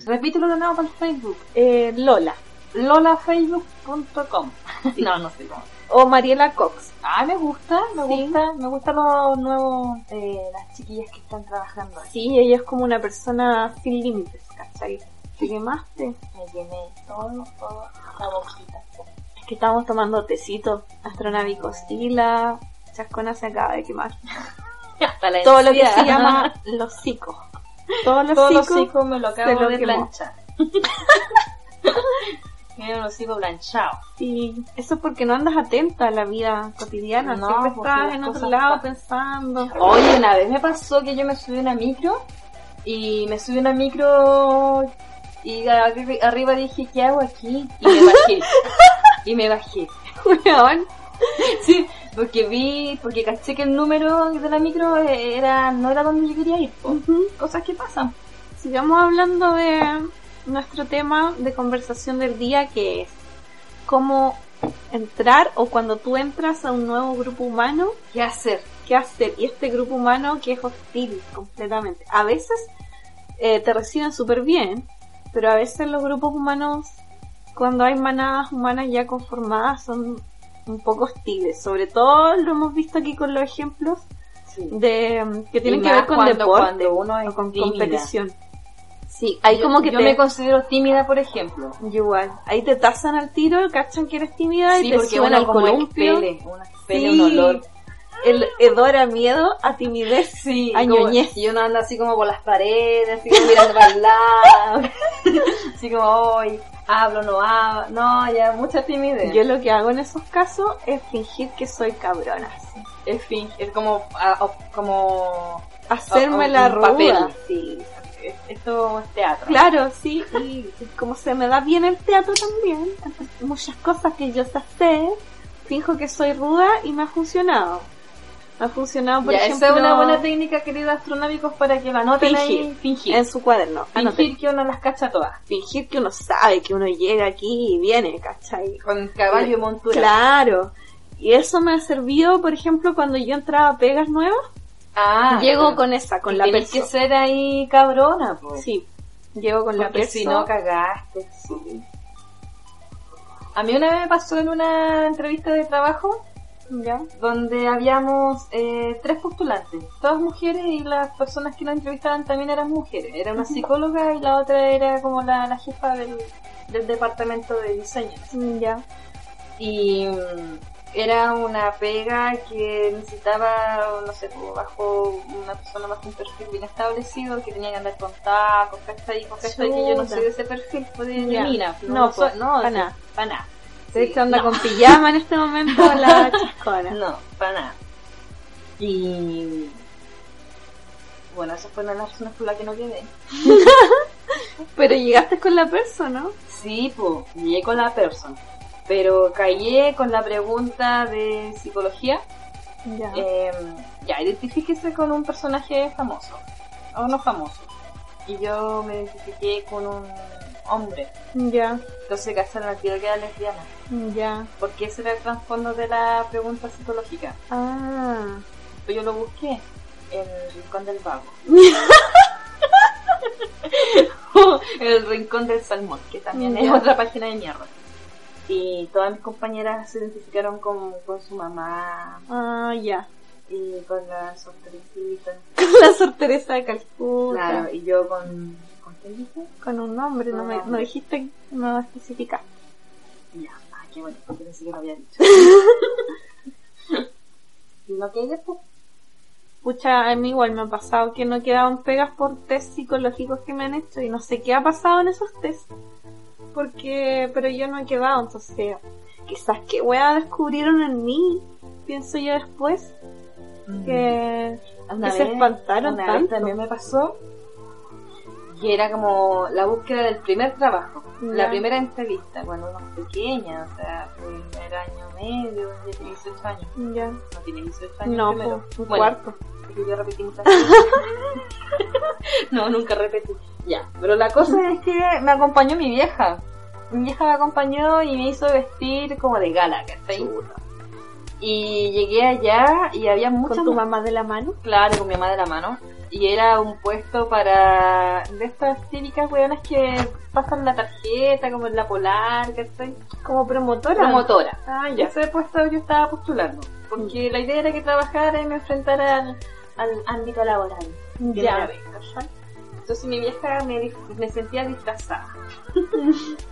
Repítelo de nuevo para el Facebook. Eh, Lola. lolafacebook.com. no, no sé cómo. O Mariela Cox. Ah, me gusta, me Sí. gusta, me gustan los nuevos, eh, las chiquillas que están trabajando ahí. Sí, ella es como una persona sin límites, ¿cachai? ¿Te quemaste? Me llené todo, todo la boquita. Es que estamos tomando tecito astronámicos y la chascona se acaba de quemar. Hasta la Todo lo que se llama los hocicos. Todos los Todos los me lo acabo lo de quemó. planchar. Tiene un hocico planchado. Sí, eso es porque no andas atenta a la vida cotidiana. No, Siempre estás en otro lado pensando. Oye, una vez me pasó que yo me subí a una micro y me subí a una micro y arri- arriba dije, ¿qué hago aquí? Y me bajé. y me bajé. Weón. Sí, porque vi, porque caché que el número de la micro eh, era no era donde yo quería ir. Cosas que pasan. Sigamos hablando de nuestro tema de conversación del día que es cómo entrar o cuando tú entras a un nuevo grupo humano, ¿Qué hacer? qué hacer. Y este grupo humano que es hostil completamente. A veces eh, te reciben súper bien, pero a veces los grupos humanos, cuando hay manadas humanas ya conformadas, son un poco hostiles. Sobre todo lo hemos visto aquí con los ejemplos Sí. de mm, que tienen Y que ver con cuando- deporte cuando uno es o con tímida. competición. Sí, hay Yo- como que yo te... me considero tímida, por ejemplo. Igual. Ahí te tasan al tiro, cachan que eres tímida y te porque suben al columpio. expele, uno expele Sí. un olor. El hedor a miedo, a timidez, Sí, a como- ñoñez. y uno anda así como por las paredes, así como mirando para el lado. así como, hoy hablo, no hablo. No, ya, mucha timidez. Yo lo que hago en esos casos es fingir que soy cabrona. sí. Es fin, es como, como Hacerme la ruda. papel. Sí, es- esto es teatro. Claro, sí, y como se me da bien el teatro también, muchas cosas que yo sé hacer, finjo que soy ruda y me ha funcionado. Ha funcionado, por ya, ejemplo, esa es una buena técnica, queridos astronómicos, para que la anoten ahí. Fingir. En su cuaderno. Anoten. Fingir que uno las cacha todas. fingir que uno sabe que uno llega aquí y viene, ¿cachai? Con caballo y montura. Claro. Y eso me ha servido, por ejemplo, cuando yo entraba a pegas nuevas, Ah, llego con esa, con Y la tenés que ser ahí cabrona, pues. Sí, llego con la Porque perso. si no cagaste. sí. A mí una vez me pasó en una entrevista de trabajo ¿Ya? donde habíamos eh, tres postulantes, todas mujeres y las personas que nos entrevistaban también eran mujeres. Era una psicóloga y la otra era como la, la jefa del, del departamento de diseño. Ya. Y mm, era una pega que necesitaba, no sé, como bajo una persona bajo un perfil bien establecido, que tenía que andar con tacos, ¿cachai? Y con ¿cachai? que yo no soy de ese perfil, pues de, mina. No, soy, pues, no, pa' sí, nada. De hecho anda no. con pijama en este momento la chiscona. No, para nada. Y bueno, esa fue una de las razones por las que no quedé. Pero llegaste con la perso, ¿no? Sí, pues, llegué con la persona. Pero caí con la pregunta de psicología. Ya. Eh, ya, identifíquese con un personaje famoso. O no famoso. Y yo me identifiqué con un hombre. ya. Entonces casaron al tiro que era lesbiana. Ya. Porque ese era el trasfondo de la pregunta psicológica. Ah. Pues yo lo busqué en el rincón del vago. el rincón del salmón, que también es otra página de mierda. Y todas mis compañeras se identificaron con, con su mamá Ah, ya. y con la sorpresita. la sorteresa de Calcuta. Claro, y yo con... ¿Con quién dije? Con un nombre, no, me, no dijiste, no especificaste. Ya, ah, qué bueno, porque pensé que lo había dicho. ¿Y lo que hay después? Pucha, a mí igual me ha pasado que no quedaban pegas por test psicológicos que me han hecho y no sé qué ha pasado en esos test. Porque, pero yo no he quedado, entonces, quizás qué wea descubrieron en mí, pienso yo después, que, Una que se vez- espantaron una vez tanto. también me pasó y era como la búsqueda del primer trabajo, la primera entrevista, cuando es pequeña, o sea, primer año medio, ya tiene 18 años. Ya. No tiene 18 años No, primero. po, un Bueno, cuarto. porque yo repetí muchas veces. no, nunca repetí. Ya, pero la cosa es que me acompañó mi vieja. Mi vieja me acompañó y me hizo vestir como de gala, ¿cachai? Y llegué allá y había muchas Con tu mamá de la mano. Claro, con mi mamá de la mano. Y era un puesto para de estas típicas weonas que pasan la tarjeta, como en la polar, ¿cachai? Como promotora. Promotora. Ah, ya. ese puesto yo estaba postulando. Porque la idea era que trabajara y me enfrentara al, al ámbito laboral. Ya. Entonces mi vieja me, me sentía disfrazada.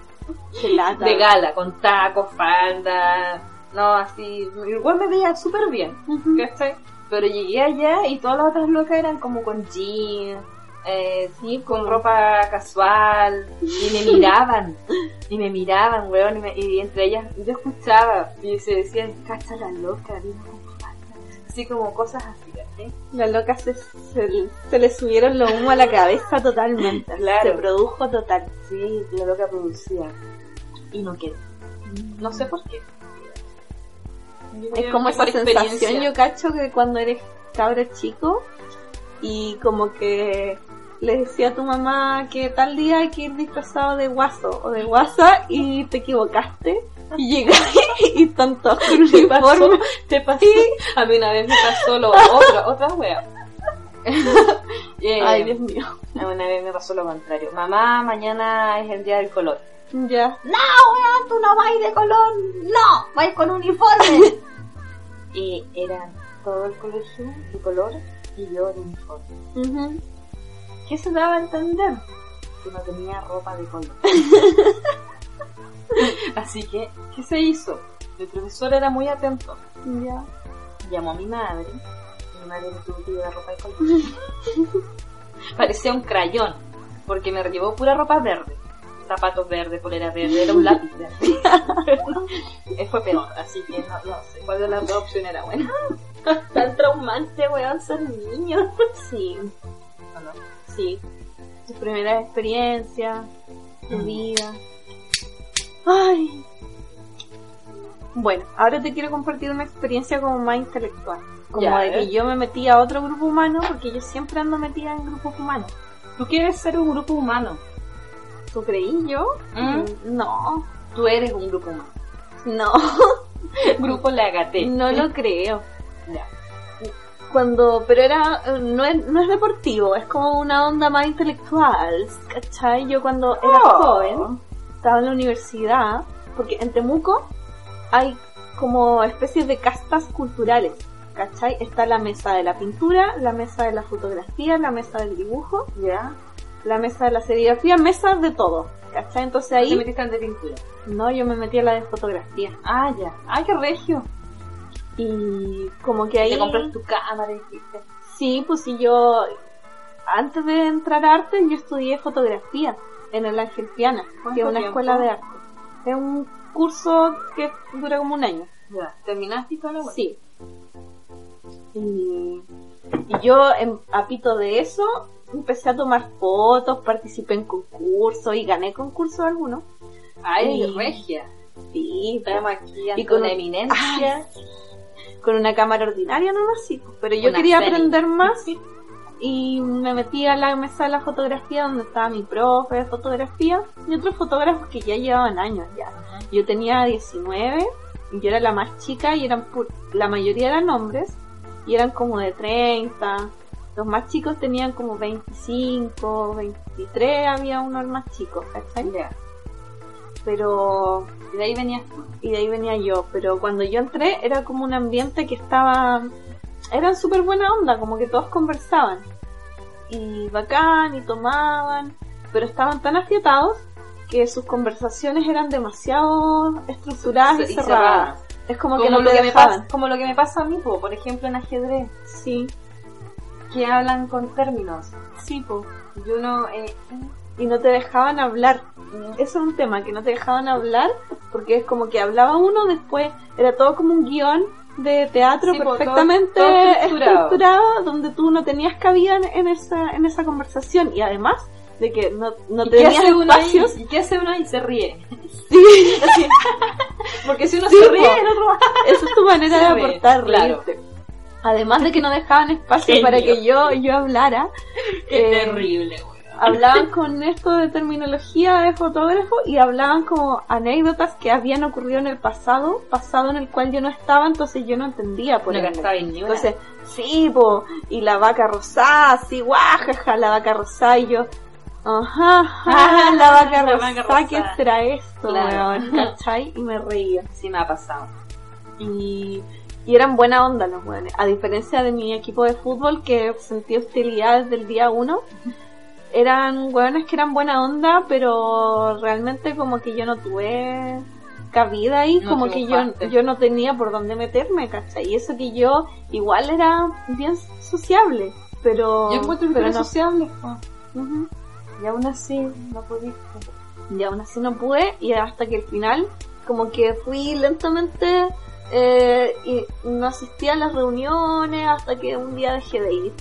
De gala, con tacos, falda. No, así. Igual me veía súper bien. Ujú. ¿cachai? Pero llegué allá y todas las otras locas eran como con jeans, eh, sí, con ropa casual, y me miraban, y me miraban, weón, y, me- y entre ellas yo escuchaba, y se decían, cacha la loca, falda", así como cosas así, ¿cachai? La loca se, se, se le subieron los humos a la cabeza totalmente. Claro. Se produjo total. Sí, la loca producía, y no quedé. No sé por qué. Es como esa sensación, yo cacho, que cuando eres cabro chico y como que le decía a tu mamá que tal día hay que ir disfrazado de guaso o de guasa y te equivocaste y llegas y con ¿Te pasó? ¿Te pasó? A mí una vez me pasó lo otra, otra wea. Eh, Ay, Dios mío. Una vez me pasó lo contrario. Mamá, mañana es el día del color. Ya. No, weón, tú no vas de color. No, vas con uniforme. y eran todo el colegio de color y yo de uniforme. ¿Qué se daba a entender? Que no tenía ropa de color. Así que, ¿qué se hizo? El profesor era muy atento. Ya. Llamó a mi madre. Mi madre me tuvo que llevar ropa de color. Parecía un crayón, porque me llevó pura ropa verde. Zapatos verdes, polera verde, era un lápiz verde. Fue peor, así que no, no sé cuál de las dos opciones era buena. Tan traumante, weón, ser niño. Sí, ¿O no? sí. Tus primeras experiencias, tu Mm. vida. Ay. Bueno, ahora te quiero compartir una experiencia como más intelectual. Como Ya, de ¿eh? que yo me metí a otro grupo humano, porque yo siempre ando metida en grupos humanos. Tú quieres ser un grupo humano. ¿Tú creí yo? ¿Mm? No, Tú eres un grupo humano. no, Grupo Lagate. no lo creo. Ya. Cuando, pero era, no es, no es deportivo, es como una onda más intelectual, ¿cachai? Yo cuando era Oh. joven, estaba en la universidad, porque en Temuco hay como especies de castas culturales, ¿cachai? Está la mesa de la pintura, la mesa de la fotografía, la mesa del dibujo, Ya. La mesa de la serigrafía, mesas de todo, ¿cachai? Entonces Te ahí, metiste al de pintura. no, yo me metí a la de fotografía. Ah, ya. Ah, qué regio. Y como que ahí... Te compras tu cámara y dijiste. Sí, pues si yo, antes de entrar a arte, yo estudié fotografía en el Ángel Piana, que ¿Cuánto es una tiempo? escuela de arte. Es un curso que dura como un año. Ya. ¿Terminaste y la wea? Sí. Y, y yo, en, a pito de eso, empecé a tomar fotos, participé en concursos y gané concursos algunos. Ay, Y- regia. Sí, Estamos aquí ante Y con una un- eminencia. con una cámara ordinaria nomás, sí. Pero yo Una quería serie. aprender más y me metí a la mesa de la fotografía donde estaba mi profe de fotografía y otros fotógrafos que ya llevaban años ya. Yo tenía 19 y yo era la más chica y eran pu- la mayoría eran hombres y eran como de 30. Los más chicos tenían como 25, 23, había unos más chicos, ¿cachai? Ya. Pero Y de ahí venías tú. y de ahí venía yo. Pero cuando yo entré era como un ambiente que estaba... Eran súper buena onda, como que todos conversaban. Y bacán, y tomaban, pero estaban tan afiatados que sus conversaciones eran demasiado estructuradas y, Y cerradas. cerradas. Es como, Como, que no lo que me pasa, como lo que me pasa a mí, po, por ejemplo, en ajedrez, Sí, que hablan con términos. sí, po. Yo no... Eh, Y no te dejaban hablar. Eso es un tema, que no te dejaban hablar, porque es como que hablaba uno, después era todo como un guion de teatro Sí, po, todo- perfectamente todo estructurado. estructurado, donde tú no tenías cabida en- esa, en esa conversación. Y además de que no, no ¿y qué tenías hace uno ahí? espacios. ¿Y qué hace uno ahí? Se ríe. Sí, Porque si uno Sí, se ríe, el otro Esa es tu manera Se de aportar, claro. reírte. Además de que no dejaban espacio para que yo, yo hablara. Qué eh, terrible, güey. hablaban con esto de terminología de fotógrafo y hablaban como anécdotas que habían ocurrido en el pasado, pasado en el cual yo no estaba, entonces yo no entendía por No. Entonces, sí, po, y la vaca rosada, sí, guajaja, la vaca rosada, y yo, ajá, ajá, la vaca La rosada, vaca ¿qué rosada. será esto, Claro. weón? ¿Cachai? Y me reía. Sí me ha pasado. Y, y eran buena onda los weones. A diferencia de mi equipo de fútbol que sentí hostilidad desde el día uno, eran weones que eran buena onda, pero realmente como que yo no tuve cabida ahí, No como que yo, yo no tenía por dónde meterme, ¿cachai? Y eso que yo igual era bien sociable, pero, Yo encuentro pero no. sociable, po. Ujú. y aún así no pudiste. Y aún así no pude y hasta que al final como que fui lentamente eh, y no asistía a las reuniones hasta que un día dejé de ir.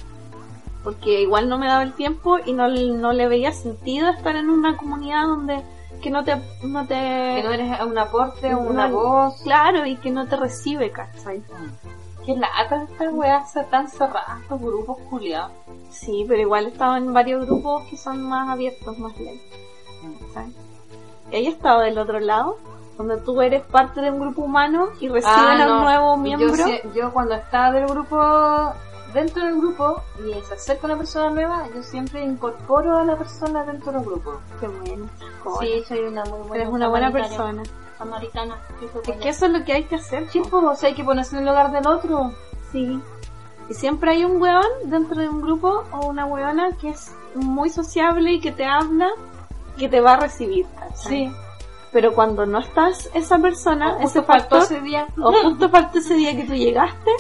Porque igual no me daba el tiempo y no, no le veía sentido estar en una comunidad donde que no te... No te Que no eres un aporte, una no- voz. Claro, y que no te recibe, ¿cachai? Qué lata estas weas tan cerradas, estos grupos culiados. Sí, pero igual estaba en varios grupos que son más abiertos, más lejos. ¿sabes? Y ahí estado del otro lado, donde tú eres parte de un grupo humano y reciben Ah, a un nuevo Yo, miembro. sí- yo cuando estaba del grupo, dentro del grupo, y se acerca una persona nueva, yo siempre incorporo a la persona dentro del grupo. Qué bueno. Sí, soy una muy buena Eres una buena persona. Sí, soy Es que eso es lo que hay que hacer. Sí, pues, o sea, hay que ponerse en el lugar del otro. Sí. Y siempre hay un weón dentro de un grupo o una weona que es muy sociable y que te habla, que te va a recibir. ¿cachai? Pero cuando no estás esa persona, Justo ese faltó ese día o justo falta ese día que tú llegaste,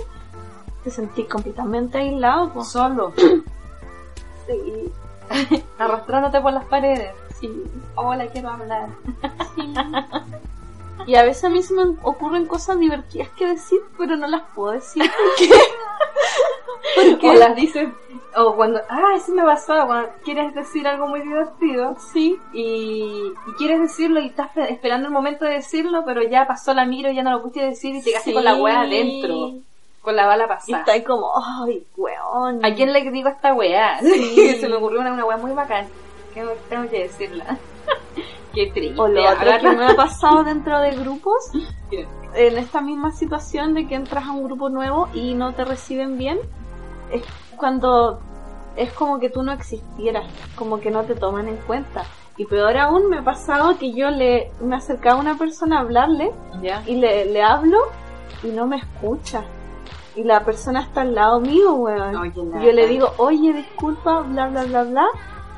te sentís completamente aislado. po. solo, Sí, arrastrándote por las paredes. sí. Hola, quiero hablar. Y a veces a mí se me ocurren cosas divertidas que decir, pero no las puedo decir. O las dices, o cuando, ah, sí me pasaba, cuando quieres decir algo muy divertido Sí. y, y quieres decirlo y estás pe- esperando el momento de decirlo, pero ya pasó la miro y ya no lo pudiste decir y te quedaste con la wea adentro, con la bala Y pasada. está ahí como, ay, weón. ¿A quién le digo esta weá? Sí. Se me ocurrió una, una weá muy bacán. Que tengo que decirla. Qué triste. O lo otro que me ha pasado dentro de grupos, en esta misma situación de que entras a un grupo nuevo y no te reciben bien, es cuando es como que tú no existieras, como que no te toman en cuenta. Y peor aún me ha pasado que yo le me acercaba a una persona a hablarle y le, le hablo y no me escucha. Y la persona está al lado mío, weón. Oye, yo le digo, oye, disculpa, bla, bla, bla, bla.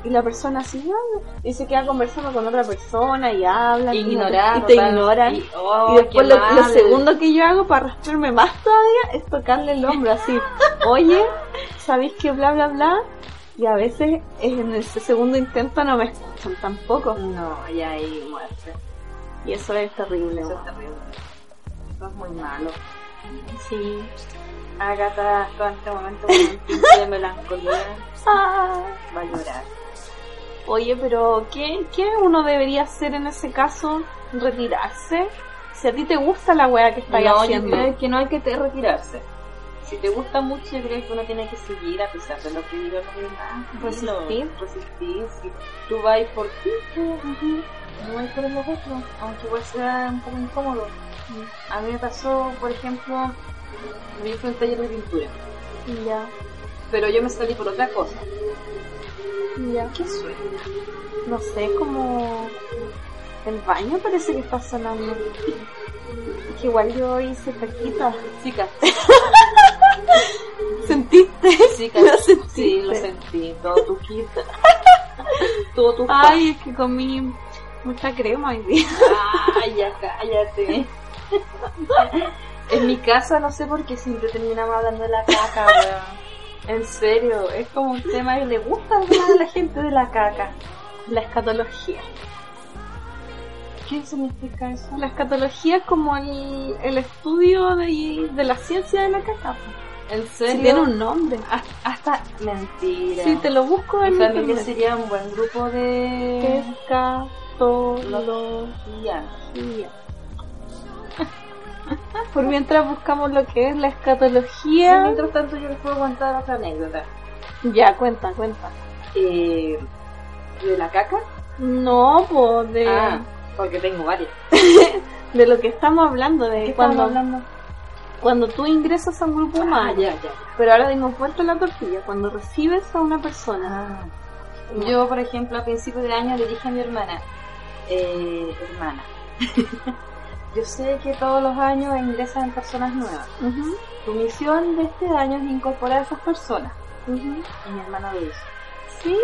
Y la persona así, y se queda conversando con otra persona y habla. Ignorar. Y te total. ignoran. Y, oh, Y después lo, lo segundo que yo hago para arrastrarme más todavía es tocarle el hombro así. Oye, ¿sabéis que bla, bla, bla? Y a veces en ese segundo intento no me escuchan tampoco. No, ya hay muerte. Y eso es terrible. Eso es terrible. Eso es muy malo. Sí. Agatha en este momento con un pinche de melancolía. Ah. Va a llorar. Oye, pero ¿qué, ¿qué uno debería hacer en ese caso? ¿Retirarse? Si a ti te gusta la wea que estás No, yo haciendo. creo que no hay que te retirarse. Si te gusta mucho, yo creo que uno tiene que seguir a pesar de lo que digan los demás. Resistir. Resistir. Si tú vas por ti, tú, no vas por los otros, aunque igual sea un poco incómodo. A mí me pasó, por ejemplo, fui a un taller de pintura, Ya, pero yo me salí por otra cosa. Ya. ¿Qué suena? No sé, como... El baño parece que está sonando. Es que igual yo hice taquita. Chica, ¿Sentiste? chica, Lo sentiste. sí, lo sentí, todo tu kit, todo tu Ay, es que comí Mucha crema hoy día. Ay, ya cállate. en mi casa no sé por qué siempre terminamos hablando de la caca, weón. En serio, es como un tema que le gusta a la gente de la caca. La escatología. ¿Qué significa eso? La escatología es como el, el estudio de, de la ciencia de la caca. ¿En Si serio? tiene un nombre. Hasta, hasta- mentira. Sí, te lo busco en internet. sería un buen grupo de... Escatología. Por mientras buscamos lo que es la Y escatología. mientras tanto yo les puedo contar otra anécdota. Ya, cuenta, cuenta. Eh, ¿De la caca? No, pues de, Ah, porque tengo varias. de lo que estamos hablando, de ¿Qué cuando, estamos hablando? cuando tú ingresas a un grupo Ah, humano. ya, ya. Pero ahora dimos vuelta la tortilla, cuando recibes a una persona. Ah. Yo, por ejemplo, a principios de año le dije a mi hermana, eh, hermana, yo sé que todos los años ingresan personas nuevas. Ujú, Tu misión de este año es incorporar a esas personas. ujú. Y mi hermana lo hizo. Sí,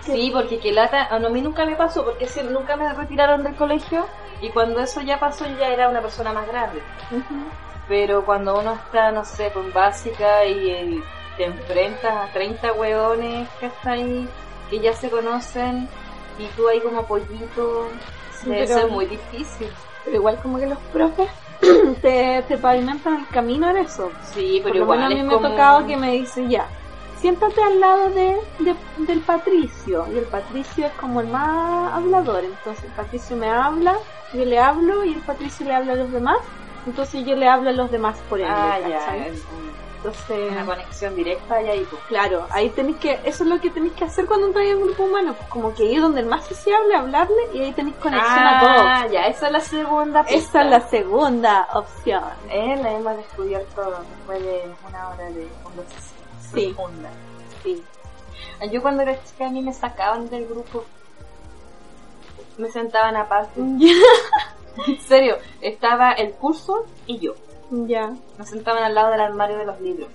Sí, porque que lata, a mí nunca me pasó, porque si nunca me retiraron del colegio y cuando eso ya pasó yo ya era una persona más grande. ujú. Pero cuando uno está, no sé, con básica y eh, te enfrentas a 30 hueones que están ahí, que ya se conocen, y tú ahí como pollito, Sí, debe ser muy difícil. Pero igual como que los profes te, te pavimentan el camino en eso. Sí, Por pero lo igual menos a mí me ha como- tocado que me dice ya, siéntate al lado de, de- del Patricio. Y el Patricio es como el más hablador. Entonces el Patricio me habla, yo le hablo y el Patricio le habla a los demás. Entonces yo le hablo a los demás por él. Ah, ya, Entonces, una conexión directa y ahí pues. claro, ahí tenéis que, eso es lo que tenéis que hacer cuando entráis en un grupo humano. Pues como que ir donde el más sociable, hablarle y ahí tenéis conexión a todos. Ah, ya, esa es la segunda pista. Esa es la segunda opción. Eh, la hemos descubierto después de una hora de conversación. Sí. Profunda. Sí. Yo cuando era chica a mí me sacaban del grupo. Me sentaban aparte. En serio, estaba el curso y yo. Ya. Me sentaban al lado del armario de los libros.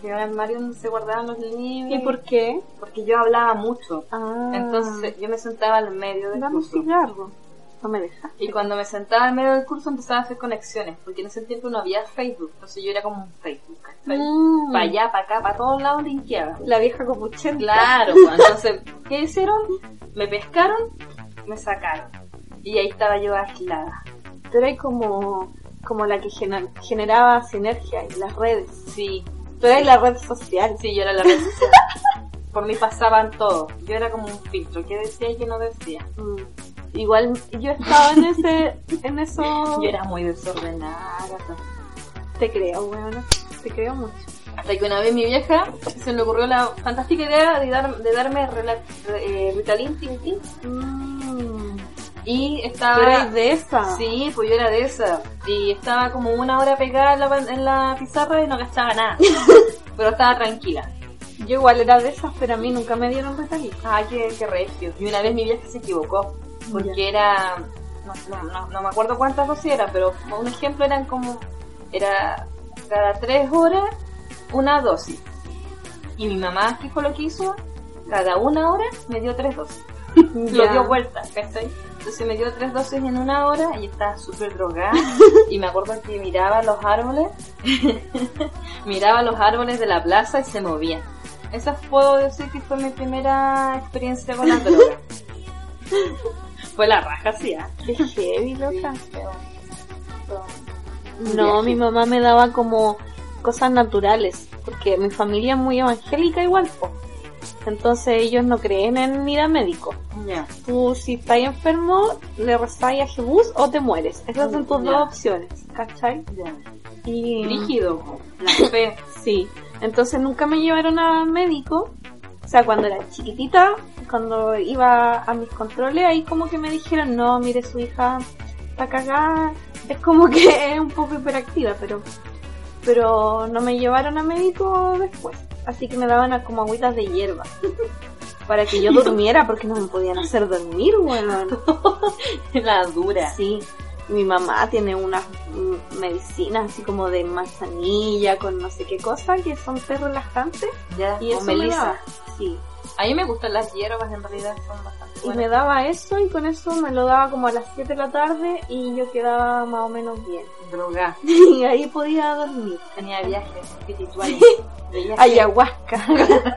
Que era un armario donde se guardaban los libros. ¿Y por qué? Porque yo hablaba mucho. Ah. Entonces yo me sentaba al medio del Dame curso. cigarro. No me dejas. Y cuando me sentaba en medio del curso empezaba a hacer conexiones. Porque en ese tiempo no había Facebook. Entonces yo era como un Facebook. Mm. Para allá, para acá, para todos lados linkeaba. La vieja copuchenta. Claro, pues, entonces, ¿qué hicieron? Me pescaron, me sacaron. Y ahí estaba yo aislada. Tú eras como, como la que gener- generaba sinergia en las redes. Sí, Tú eras la red social. sí, yo era la red social. Por mí pasaban todo. Yo era como un filtro. ¿Qué decía y qué no decía? Mm. Igual yo estaba en ese, en eso. Yo era muy desordenada. Te creo, weona. Te creo mucho. Hasta que una vez mi vieja se le ocurrió la fantástica idea de, dar- de darme rela- eh, Ritalin Tintin. Mm. Y estaba... de esa. Sí, pues yo era de esa. Y estaba como una hora pegada en la, en la pizarra y no gastaba nada. Pero estaba tranquila. Yo igual era de esas, pero a mí nunca me dieron retalito. Ay, qué, qué regio. Y una vez mi vieja se equivocó. Porque era. No, no, no, no me acuerdo cuántas dosis era, pero como un ejemplo eran como. Era cada tres horas una dosis. Y mi mamá, ¿qué fue lo que hizo? Cada una hora me dio tres dosis. Lo dio vuelta, ¿cachai? Entonces me dio tres dosis en una hora y estaba súper drogada. y me acuerdo que miraba los árboles, miraba los árboles de la plaza y se movían. Esa puedo decir que fue mi primera experiencia con la droga. fue la raja, sí, ¿ah? Qué heavy, loca. No, mi mamá me daba como cosas naturales, porque mi familia es muy evangélica igual, po. Entonces ellos no creen en ir a médico. Ya. Tú si estás enfermo, le rezáis a Jesús o te mueres. Esas son tus dos opciones, ¿cachai? Ya. Y Rígido. La fe. sí, entonces nunca me llevaron a médico. O sea, cuando era chiquitita, cuando iba a mis controles, ahí como que me dijeron, no, mire su hija está cagada. Es como que es un poco hiperactiva, pero pero no me llevaron a médico después. Así que me daban a- como agüitas de hierba. Para que yo durmiera, porque no me podían hacer dormir, bueno. la dura. Sí, mi mamá tiene unas mm, medicinas así como de manzanilla con no sé qué cosa que son té relajantes Ya. y eso me melisa. Sí. A mí me gustan las hierbas, en realidad son bastante y me daba eso y con eso me lo daba como a las 7 de la tarde y yo quedaba más o menos bien. Droga. Y ahí podía dormir. Tenía viajes espirituales. Viajes- Ayahuasca.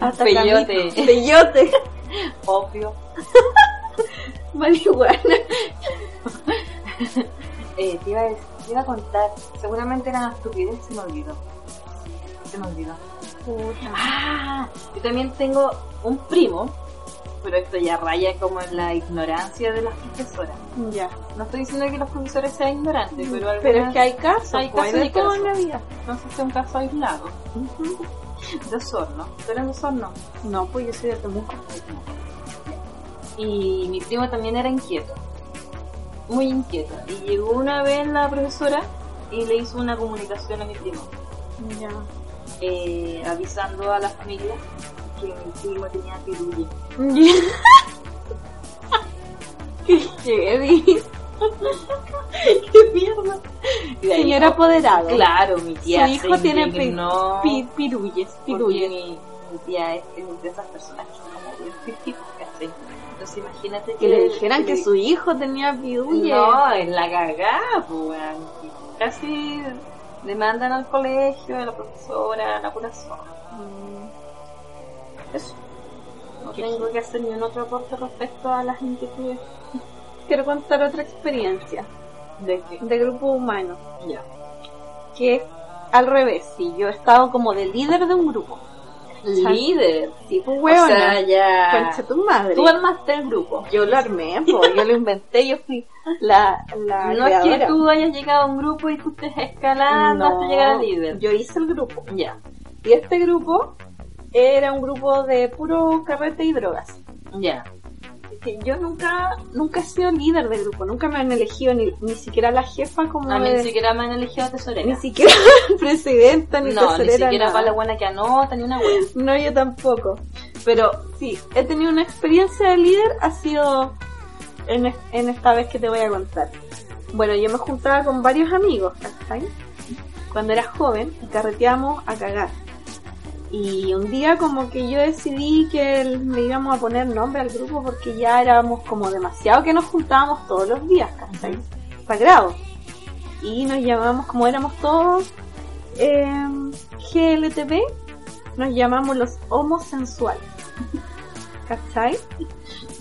Hasta Peyote. Peyote. Opio. Marihuana. Eh, te, iba a, te iba a contar. Seguramente era una estupidez, se me olvidó. Se me olvidó. Ah, yo también tengo un primo, pero esto ya raya como en la ignorancia de las profesoras. Ya. No estoy diciendo que los profesores sean ignorantes, pero, Pero es que hay casos, hay pues, casos de todo en la vida. si es un caso aislado. De Osorno, pero en Osorno. No, pues yo soy de Temuco. Y mi primo también era inquieto, muy inquieto. Y llegó una vez la profesora y le hizo una comunicación a mi primo, Ya. Eh, avisando a la familia que mi primo tenía pirulle. Qué heavy. ¡Qué mierda! Señor apoderado. Claro, mi tía Su hijo tiene pi- indignó pi- pirulles, pirulles. mi, mi tía es, es de esas personas que son como. Entonces imagínate que, Que le dijeran que su hijo tenía pirulles. No, es la cagada, pues, weón. Casi demandan al colegio, a la profesora, a la zorra. Mm. Eso. No tengo que hacer ni un otro aporte respecto a las inquietudes Quiero contar otra experiencia de que de grupo humano. ya. Que es al revés. Si yo he estado como de líder de un grupo. Líder. Sí, pues O sea, ya. Concha tu madre. Tú armaste el grupo. Yo lo armé, yo lo inventé, yo fui la, la No es que tú hayas llegado a un grupo y tú estés escalando hasta llegar al líder. Yo hice el grupo. Ya. Y este grupo era un grupo de puro carrete y drogas. Ya. Que Yo nunca, nunca he sido líder de grupo, nunca me han elegido ni, ni siquiera la jefa como A mí de- ni siquiera me han elegido tesorera. ni siquiera presidenta ni no, ni tesorera, siquiera nada. para la buena que anota ni una wea. No, yo tampoco. Pero sí, he tenido una experiencia de líder, ha sido en, en esta vez que te voy a contar. Bueno, yo me juntaba con varios amigos, ¿cachai? Cuando era joven y carreteábamos a cagar. Y un día como que yo decidí que le íbamos a poner nombre al grupo porque ya éramos como demasiado que nos juntábamos todos los días, ¿cachai? Sagrado. Y nos llamamos, como éramos todos eh, GLTV, nos llamamos los homosensuales. ¿Cachai?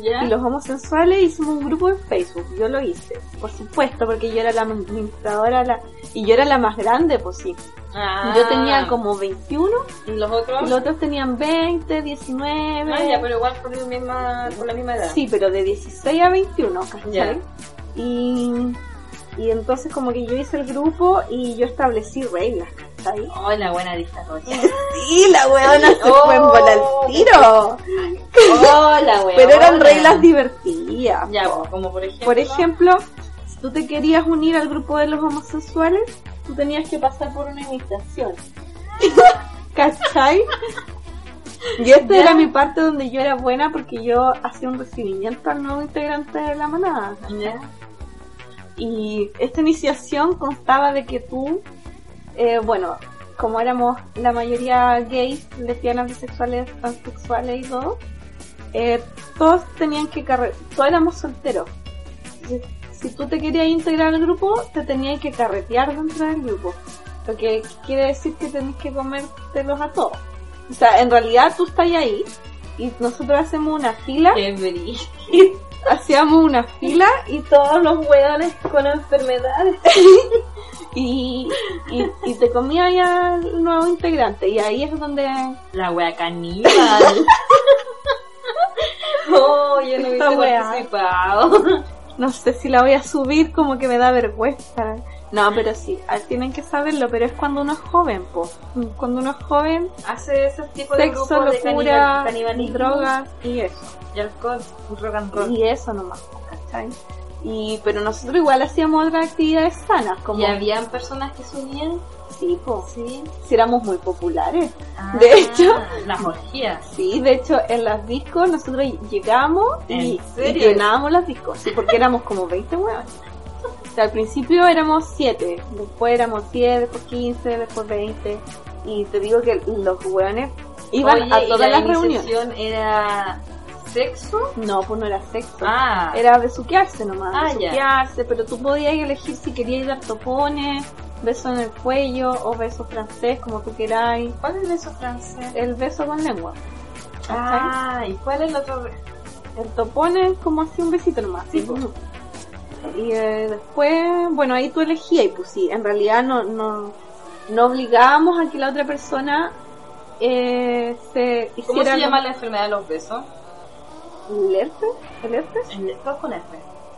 Ya. Y los homosensuales hicimos un grupo en Facebook. Yo lo hice, por supuesto, porque yo era la administradora la, y yo era la más grande, pues sí. Ah. Yo tenía como 21 ¿Y los otros? los otros tenían 20, 19. Ah, ya, pero igual por la misma, por la misma edad. Sí, pero de 16 a 21, ¿cachai? Ya. Y, y entonces como que yo hice el grupo y yo establecí reglas, ¿cachai? Oh, la buena dictadora. Sí, la weona se Oh. fue en bola al tiro. Oh, la wea. Pero eran reglas divertidas. Ya, como por ejemplo. Por ejemplo, si tú te querías unir al grupo de los homosexuales, tú tenías que pasar por una invitación. ¿Cachai? Y esta Ya. era mi parte donde yo era buena porque yo hacía un recibimiento al nuevo integrante de la manada. Ya. Y esta iniciación constaba de que tú, eh, bueno, como éramos la mayoría gays, lesbianas, bisexuales, transexuales y todo, eh, todos tenían que carretear, todos éramos solteros. Si, si tú te querías integrar al grupo, te tenías que carretear dentro del grupo. Lo que quiere decir que tenés que comértelos a todos. O sea, en realidad tú estás ahí y nosotros hacemos una fila Qué brillo. y hacíamos una fila y todos los hueones con enfermedades. Y, y, y te comía ya el nuevo integrante y ahí es donde La wea caníbal. oh, yo no Esta hubiese participado. no sé si la voy a subir como que me da vergüenza. No pero sí ah, tienen que saberlo pero es cuando uno es joven po. Cuando uno es joven Hace ese tipo de sexo grupo de locura canibalismo. drogas y eso y alcohol, rock and roll. y eso nomás ¿cachai? y pero nosotros igual hacíamos otras actividades sanas como Y habían personas que subían. sí po Sí. si éramos muy populares De hecho- Ah, las orgías. Sí, de hecho en las discos nosotros llegamos y, ¿En y llenábamos las discos, sí, porque éramos como 20 huevos. O sea, al principio éramos 7, después éramos 10, después 15, después 20. Y te digo que los hueones iban Oye, a y todas la las reuniones. era ¿Sexo? No, pues no era sexo. Ah. Era besuquearse nomás, Ah, besuquearse, pero tú podías elegir si querías dar topones, beso en el cuello o beso francés, como tú queráis. ¿Cuál es el beso francés? El beso con lengua. Ah, ¿y cuál es el otro? be- El topón es como así un besito nomás. Sí, pues. Y eh, después, bueno, ahí tú elegías y pues sí, en realidad no, no, no obligábamos a que la otra persona eh, se hiciera... ¿Cómo se llama la enfermedad de los besos? ¿El herpes? ¿El herpes? El todo con F.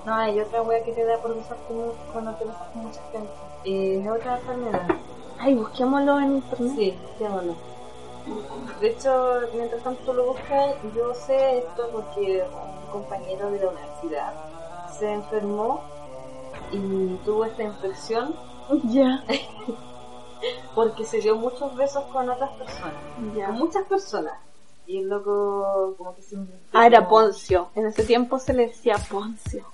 No, hay otra wea que te da por besar con- cuando te con mucha gente. Eh, es otra enfermedad. Ay, busquémoslo en internet. Sí, llámalo. De hecho, mientras tanto tú lo buscas, yo sé esto porque un compañero de la universidad se enfermó y tuvo esta infección Ya, porque se dio muchos besos con otras personas. ya. Con muchas personas. Y el loco como que se Ah, era Poncio. En ese tiempo se le decía Poncio.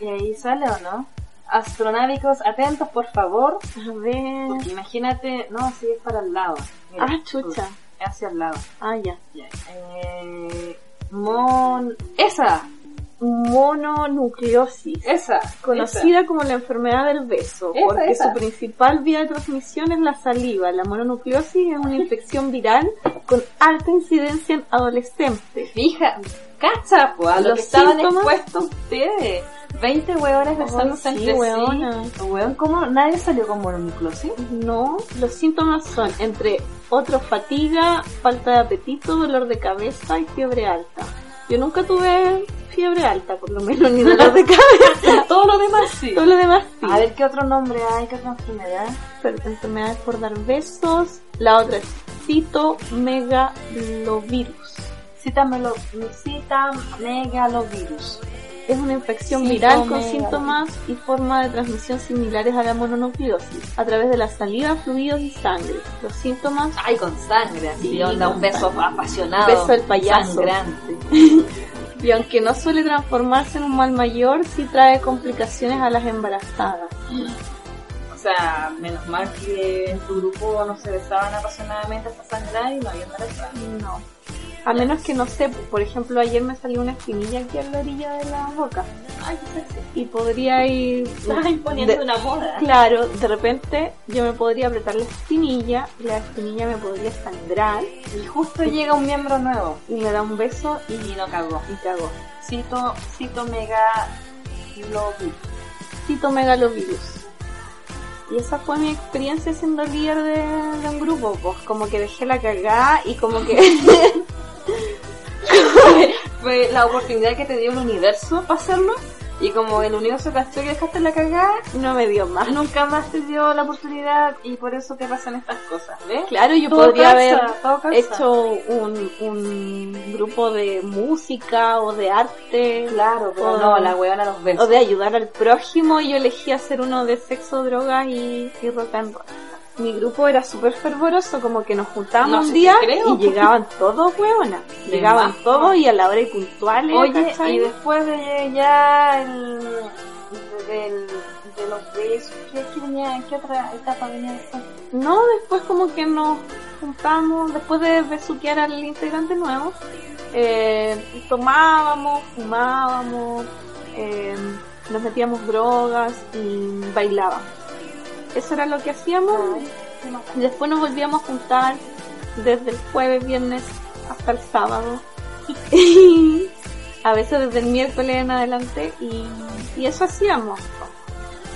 Y ahí sale o no. Astronáuticos, atentos por favor. A ver. Porque imagínate, no, si es para el lado. Mira, Ah, chucha. Es hacia el lado. Ah, ya. Ya. Eh, mon... Esa, Mononucleosis. esa. Conocida como la enfermedad del beso, Esa, porque esa. su principal vía de transmisión es la saliva. La mononucleosis es una infección viral con alta incidencia en adolescentes. Fija, cacha, pues, a lo Los que estaban síntomas- expuestos ustedes. 20 hueones besándose sí, entre hueona. sí. Weón, ¿cómo? ¿Nadie salió con mononucleosis? No, los síntomas son, entre otros, fatiga, falta de apetito, dolor de cabeza y fiebre alta. Yo nunca tuve fiebre alta, por lo menos, ni dolor de cabeza. Todo lo demás sí. Todo lo demás sí. A ver, ¿qué otro nombre hay? ¿Qué otra enfermedad? Per- enfermedades por dar besos. La otra es citomegalovirus. Citamelo, citamegalovirus. Es una infección viral con síntomas y forma de transmisión similares a la mononucleosis, a través de la saliva, fluidos y sangre. Los síntomas Ay, con sangre, así Sí, onda, un beso apasionado. Beso del payaso. Sangrante. Y aunque no suele transformarse en un mal mayor, sí trae complicaciones a las embarazadas. O sea, menos mal que en tu grupo no se besaban apasionadamente hasta sangrar y no había embarazada. No. A menos que no sé, por ejemplo, ayer me salió una espinilla aquí a la orilla de la boca. Ay, qué sexy. Y podría ir. Estás imponiendo de- una moda. Claro, de repente yo me podría apretar la espinilla, y la espinilla me podría sangrar, Y justo llega un miembro nuevo y me da un beso y, y no cagó. y cago. Cito, cito mega Citomegalovirus. Y esa fue mi experiencia siendo líder de, un grupo, pues como que dejé la cagada y como que Fue la oportunidad que te dio el universo para hacerlo. Y como el universo cachó que dejaste la cagada, no me dio más. nunca más te dio la oportunidad y por eso te pasan estas cosas, ¿ves? Claro, yo Todo podría haber hecho un, un grupo de música o de arte. Claro, pero o, no, la huevona los besos. o de ayudar al prójimo y yo elegí hacer uno de sexo, drogas y, y rock and roll. Mi grupo era súper fervoroso, como que nos juntábamos No un día creo, y llegaban todos, huevonas. Llegaban más, todos y a la hora y puntuales. Oye, ¿cachai? y después de ya el, del, de los besos, ¿qué, qué, venía, ¿qué otra etapa venía después? No, después como que nos juntamos, después de besuquear al integrante nuevo, eh, tomábamos, fumábamos, eh, nos metíamos drogas y bailábamos. Eso era lo que hacíamos. Y después nos volvíamos a juntar desde el jueves, viernes hasta el sábado. A veces desde el miércoles en adelante y, y eso hacíamos.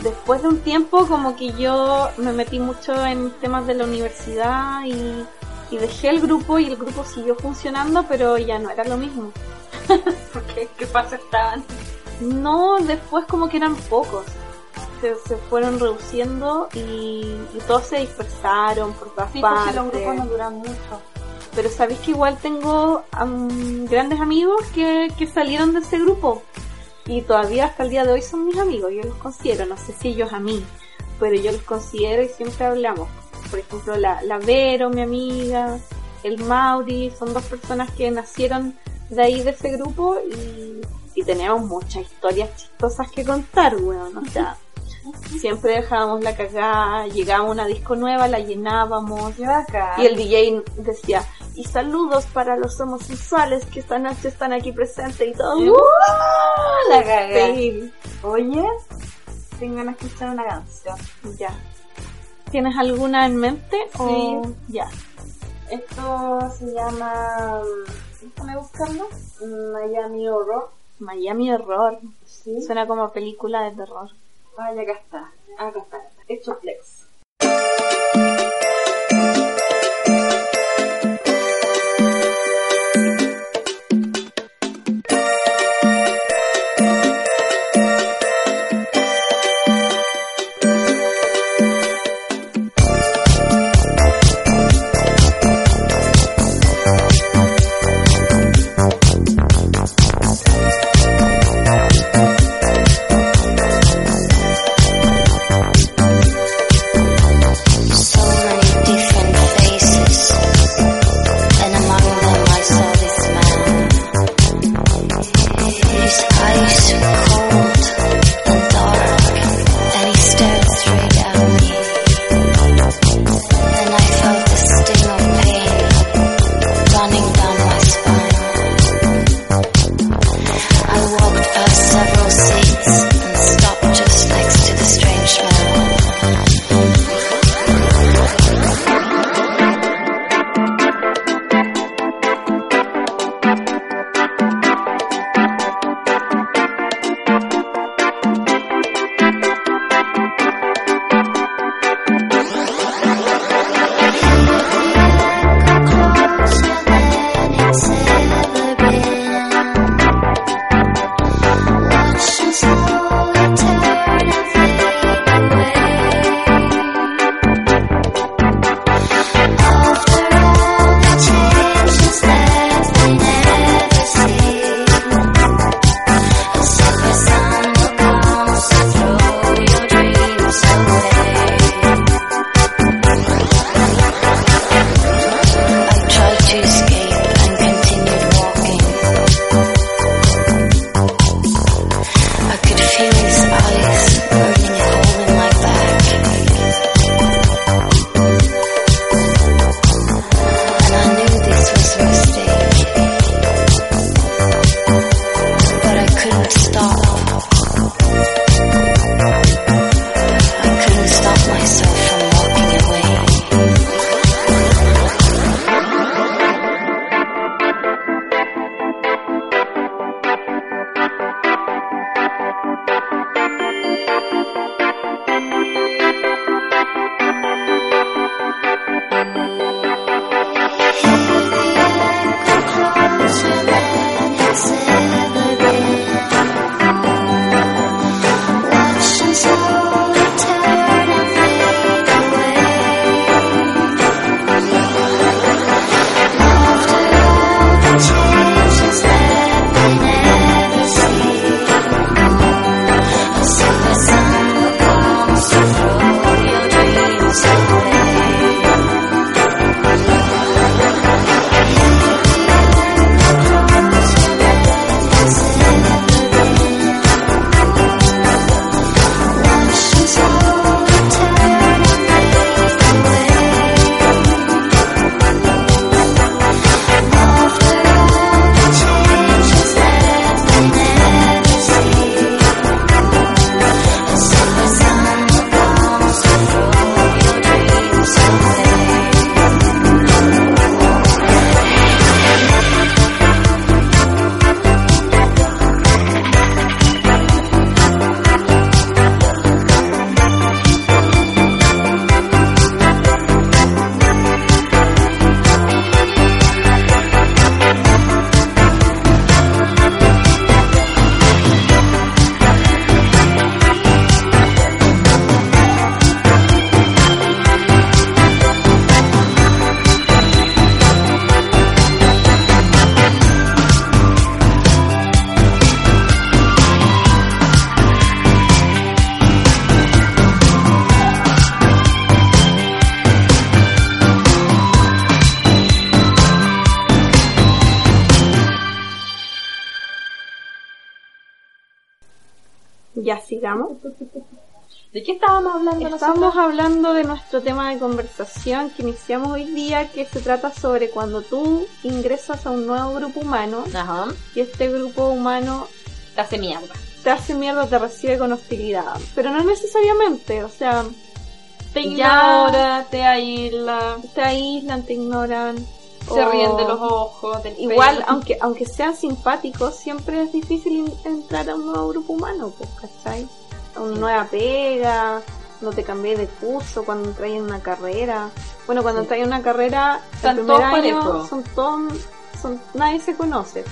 Después de un tiempo como que yo me metí mucho en temas de la universidad y, y dejé el grupo y el grupo siguió funcionando pero ya no era lo mismo. Porque qué pasa estaban. No, después como que eran pocos. Se, se fueron reduciendo y, y todos se dispersaron por todas Sí, porque partes. los grupos no duran mucho. Pero sabéis que igual tengo am, grandes amigos que, que salieron de ese grupo. Y todavía hasta el día de hoy son mis amigos, yo los considero, no sé si ellos a mí, pero yo los considero y siempre hablamos. Por ejemplo, la, la Vero, mi amiga, el Mauri, son dos personas que nacieron de ahí de ese grupo y, y tenemos muchas historias chistosas que contar, weón. O sea, siempre dejábamos la cagada, llegábamos a una disco nueva, la llenábamos, y el DJ decía, Y saludos para los homosexuales que esta noche están aquí presentes y todo. ¡Uh! La. Sí, Oye, tengo ganas de escuchar una canción. ya. ¿Tienes alguna en mente? O... Sí. Ya. Esto se llama. Déjame buscarlo. Miami Horror. Miami Horror. Sí. Suena como película de terror. Ay, acá está. Acá está. Hecho flex. Estábamos hablando Estamos nosotros? hablando de nuestro tema de conversación que iniciamos hoy día, que se trata sobre cuando tú ingresas a un nuevo grupo humano Ajá. y este grupo humano Te hace mierda. te hace mierda, te recibe con hostilidad. Pero no necesariamente, o sea, te ignora, te aísla, te aíslan, te ignoran. se o- ríen de los ojos, del Igual, pelo. aunque aunque sean simpáticos, siempre es difícil entrar a un nuevo grupo humano, pues, ¿cachai? Una nueva pega, no te cambié de curso cuando entras en una carrera. Bueno, cuando entras en una carrera, el primer año son todos, son, nadie se conoce.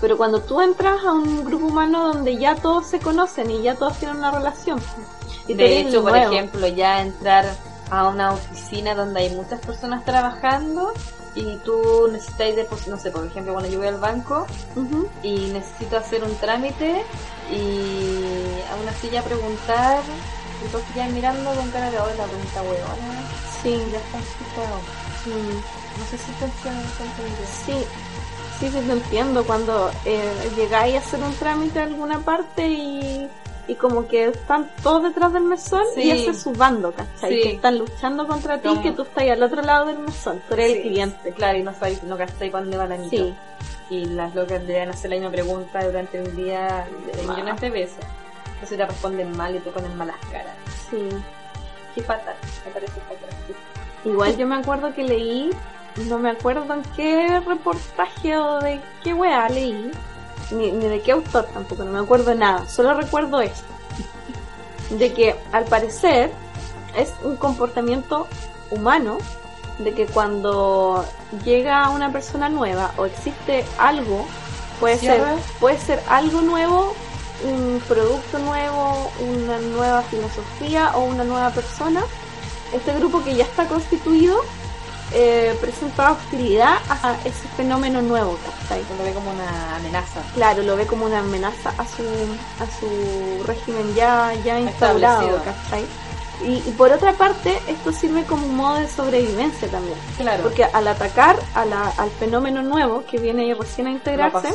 Pero cuando tú entras a un grupo humano donde ya todos se conocen y ya todos tienen una relación, y De hecho, por ejemplo, ya entrar a una oficina donde hay muchas personas trabajando y tú necesitas, depos- no sé, por ejemplo, cuando yo voy al banco y necesito hacer un trámite y aún así ya preguntar, entonces ya mirando con cara de hoy la pregunta huevona, Sí, ya está explicado. No sé si te entendí. Sí, sí, sí, te entiendo. Cuando eh, llegáis a hacer un trámite a alguna parte y, y como que están todos detrás del mesón Sí. y ese su bando, ¿cachai? Sí. Que están luchando contra ti, que tú estás al otro lado del mesón, tú eres Sí, el cliente. Claro, y no sabéis, no gastáis cuándo va la mitad. Sí, Y las locas deben hacer la misma pregunta durante un día de millones de veces. Entonces te responden mal y te ponen malas caras. sí. Qué fatal, me parece fatal. Igual yo me acuerdo que leí, no me acuerdo en qué reportaje o de qué weá leí, ni, ni de qué autor tampoco, no me acuerdo nada, solo recuerdo esto, de que al parecer es un comportamiento humano, de que cuando llega una persona nueva o existe algo, puede ser, puede ser algo nuevo, un producto nuevo, una nueva filosofía o una nueva persona, este grupo que ya está constituido eh, presenta hostilidad a ese fenómeno nuevo, ¿cachai? Lo ve como una amenaza. Claro, lo ve como una amenaza a su, a su régimen ya, ya instaurado. ¿cachai? Y, y por otra parte, esto sirve como un modo de sobrevivencia también. Claro. Porque al atacar a la- al fenómeno nuevo que viene recién a integrarse,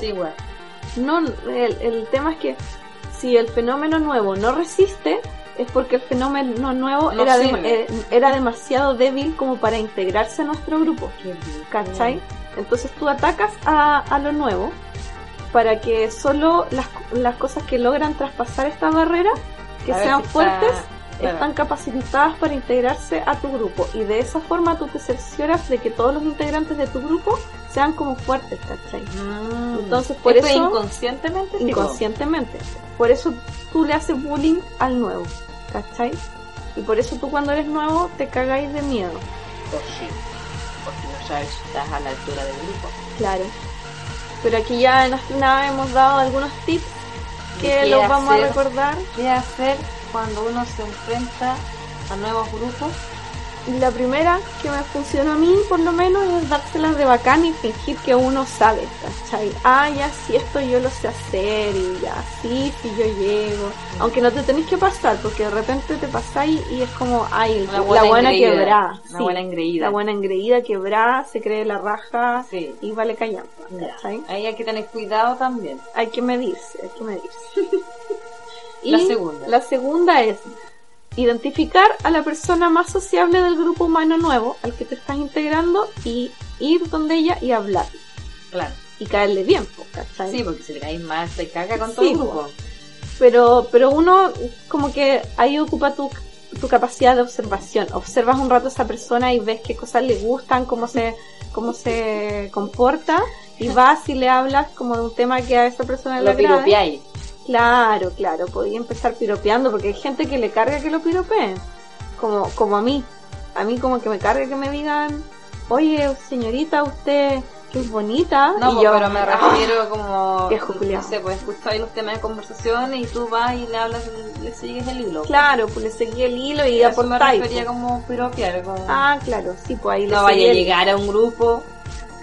no, el, el tema es que si el fenómeno nuevo no resiste, es porque el fenómeno nuevo No era, de- eh, era demasiado débil como para integrarse a nuestro grupo. ¿Cachai? Entonces tú atacas a, a lo nuevo para que solo las, las cosas que logran traspasar esta barrera, que A sean si está- fuertes, claro. están capacitadas para integrarse a tu grupo. Y de esa forma tú te cercioras de que todos los integrantes de tu grupo sean como fuertes, ¿cachai? Mm. Entonces, por Esto eso- inconscientemente. inconscientemente. Por eso tú le haces bullying al nuevo, ¿cachai? Y por eso tú cuando eres nuevo te cagáis de miedo, Pues sí, porque no sabes si estás a la altura del grupo. claro. Pero aquí ya en Astronave hemos dado algunos tips ¿De que los vamos a recordar. ¿Qué hacer cuando uno se enfrenta a nuevos grupos? Y la primera que me funcionó a mí, por lo menos, es dárselas de bacán y fingir que uno sabe, ¿cachai? Ah, ya, sí, esto yo lo sé hacer, y ya, sí, sí, yo llego. Aunque no te tenés que pasar, porque de repente te pasáis y es como, ay, la buena quebrada. Sí. buena engreída. La buena engreída, quebrada, se cree la raja Sí. y vale callando. Ahí hay que tener cuidado también. Hay que medirse, hay que medirse. La segunda. La segunda es identificar a la persona más sociable del grupo humano nuevo al que te estás integrando y ir donde ella y hablar. Claro. Y caerle bien, ¿cachai? Sí, porque si le caes mal, te caga con Sí, todo el po. grupo. Pero, pero uno como que ahí ocupa tu, tu capacidad de observación. Observas un rato a esa persona y ves qué cosas le gustan, cómo se, cómo se comporta y vas y le hablas como de un tema que a esa persona le Lo agrade. piropeáis. Claro, claro, podía empezar piropeando porque hay gente que le carga que lo piropeen. Como, como a mí. A mí como que me carga que me digan, oye, señorita, usted que es bonita. No, y po, yo, pero me "Ah". refiero como. viejo no sé, pues escucháis los temas de conversación y tú vas y le hablas, le sigues el hilo. Claro, pues le seguí el hilo y A eso me aportáis. refería pues. como piropear. Como... Ah, claro, sí, pues ahí le no vaya a llegar a un grupo.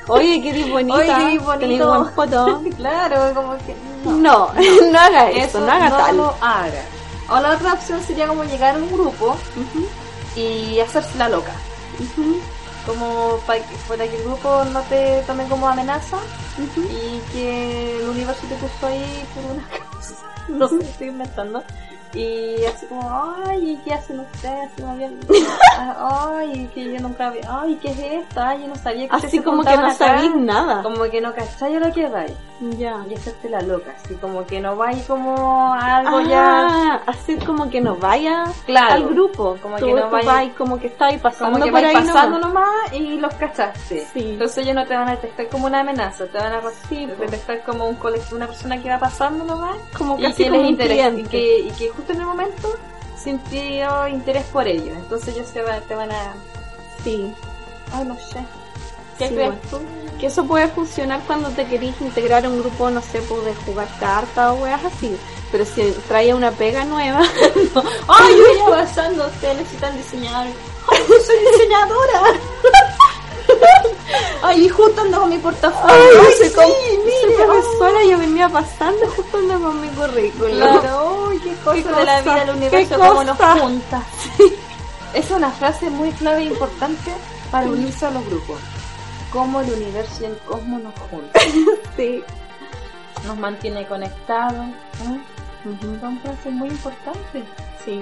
Oye, que eres bonita. Oye, que eres bonito. tenés buen poto. claro, como que. No, no, haga eso, no haga no tal. lo haga. O la otra opción sería como llegar a un grupo y hacerse la loca. Como para que, para que el grupo no te tome como amenaza y que el universo te puso ahí por una cosa. No sé, estoy inventando. Y así como, ay, ¿qué hacen ustedes? Así como bien, ay, que yo nunca vi, ay, ¿qué es esto? Ay, yo no sabía que Así como que no sabéis nada. Como que no cacháis lo que vais. Ya. Y hacerte la loca, así como que no vais como a algo ya. Ah, así como que no vaya Claro. al grupo. Como Tú- que no tú vaya- vais como que estáis pasando Como que por vais ahí pasando nomás. nomás y los cachaste. Sí. Entonces ellos no te van a detectar como una amenaza, te van a Sí, detectar como un una persona que va pasando nomás Como y casi que como les interesa y que, y que justo en el momento sintió interés por ellos. Entonces ellos se van, te van a... Sí. Ay, no sé. ¿Qué Sí, crees bueno. tú? Que eso puede funcionar cuando te querís integrar a un grupo, no sé, pues de jugar cartas o weas así. Pero si trae una pega nueva, Ay, yo venía pasando, ustedes necesitan diseñar. Ay, yo soy diseñadora. Ay, justo ando con mi portafolio. Ay, Ay, sí, sí, mire, Soy profesora, yo venía pasando justo ando con mi currículum. Claro, uy, qué cosa Qué de la vida, el universo, cómo nos junta. Es una frase muy clave e importante para unirse a los grupos. Cómo el universo y el cosmos nos juntan. Sí. Nos mantiene conectados. ¿eh? Son frases muy importantes. Sí.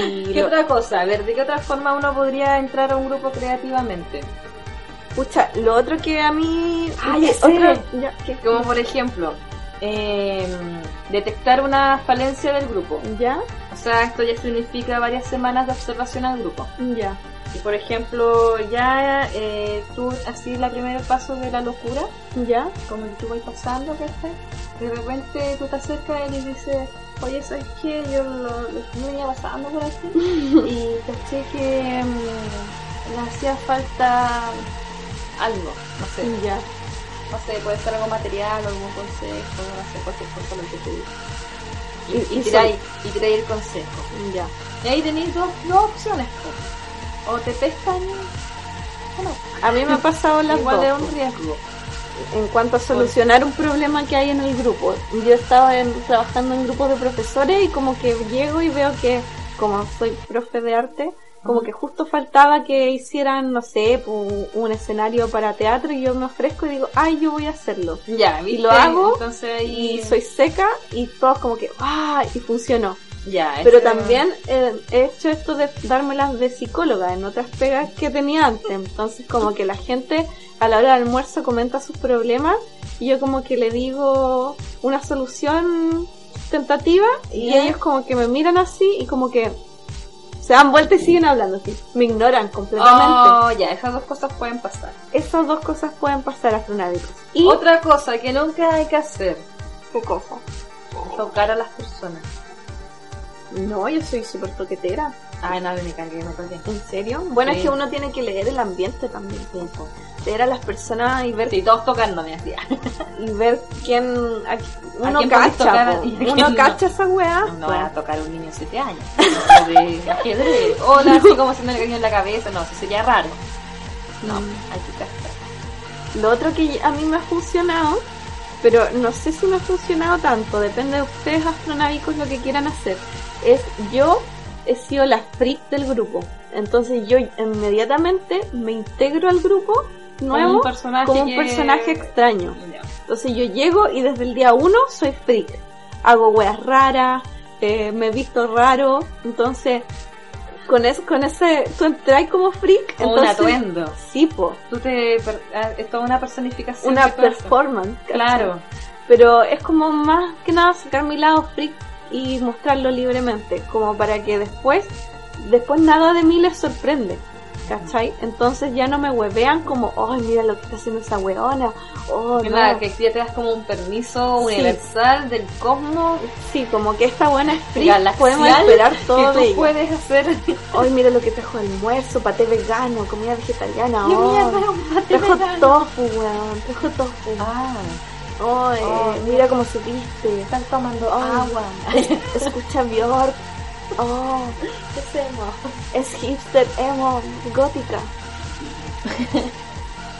Y ¿Qué lo- otra cosa? A ver, ¿de qué otra forma uno podría entrar a un grupo creativamente? pucha, lo otro que a mí... Ah, ya sé. otro- ya, ¿qué? Como por ejemplo, eh, detectar una falencia del grupo. ¿Ya? O sea, esto ya significa varias semanas de observación al grupo. Ya. Y por ejemplo, ya eh, tú así la primer paso de la locura, ¿Ya? como que tú vas pasando, ¿cachai? De repente tú te acercas y dices, oye, ¿sabes qué? Yo lo, lo venía pasando por aquí y caché que mm, me hacía falta algo, no sé, Ya. no sé, puede ser algo material, algún consejo, no sé, cualquier cosa lo que te diga. Y, Y- y, tiráis, y tiráis el consejo. Ya. Y ahí tenéis dos, dos opciones. O te pescan, o no. A mí me ha pasado las Igual dos. es un riesgo. En cuanto a solucionar un problema que hay en el grupo. Yo estaba en- trabajando en grupos de profesores y como que llego y veo que, como soy profe de arte, como que justo faltaba que hicieran, no sé, un escenario para teatro y yo me ofrezco y digo, ay, yo voy a hacerlo. Ya, Y lo hago Entonces ahí... Y soy seca y todos como que, ah, y funcionó. Ya, Pero eso- también eh, he hecho esto de dármelas de psicóloga en otras pegas que tenía antes. Entonces como que la gente a la hora del almuerzo comenta sus problemas y yo como que le digo una solución tentativa y ellos como que me miran así y como que se dan vuelta y siguen hablando así. Me ignoran completamente. Oh, ya, esas dos cosas pueden pasar. Esas dos cosas pueden pasar astronávicos. Y Otra cosa que nunca hay que hacer, ¿Qué cosa? tocar a las personas. No, yo soy súper toquetera. Ay, no, me cargué, me toqué. ¿En serio? Bueno, Sí. es que uno tiene que leer el ambiente también. Leer a las personas y ver Sí, todos tocándome así. y ver quién a- uno quién podés tocar cacha, uno no. cacha esa weá. No van a tocar un niño de 7 años. De. Hola, así como haciendo el cariño en la cabeza. No, eso sería raro. No, Mm. hay que cascar. Lo otro que a mí me ha funcionado, pero no sé si me ha funcionado tanto, depende de ustedes astronávicos lo que quieran hacer, es yo he sido la freak del grupo. Entonces yo inmediatamente me integro al grupo nuevo Como un personaje como un que- personaje extraño. Entonces yo llego y desde el día uno soy freak. Hago weas raras, eh, me visto raro. Entonces, con, eso, con ese, tú entras como freak. Como un entonces, atuendo. Sí, po, Tú te. ah, Es toda una personificación. una performance. Claro. Pero es como más que nada sacar mi lado freak y mostrarlo libremente. Como para que después, después nada de mí les sorprende. ¿Cachai? Entonces ya no me huevean como, ay, mira lo que está haciendo esa weona. Oh, Que no. nada, que ya te das como un permiso Sí. universal del cosmos Sí, como que esta buena es galaxial podemos esperar todo que de tú ella. puedes hacer. Hoy mira lo que trajo de almuerzo, paté vegano, comida vegetariana. ¡Qué oh, mierda, un paté trajo vegano! tofu, weón, trajo tofu. Ah, Oh, mira cómo se viste. están tomando agua. Escucha Bjork. Oh, ¿Qué hacemos? es hipster emo, gótica.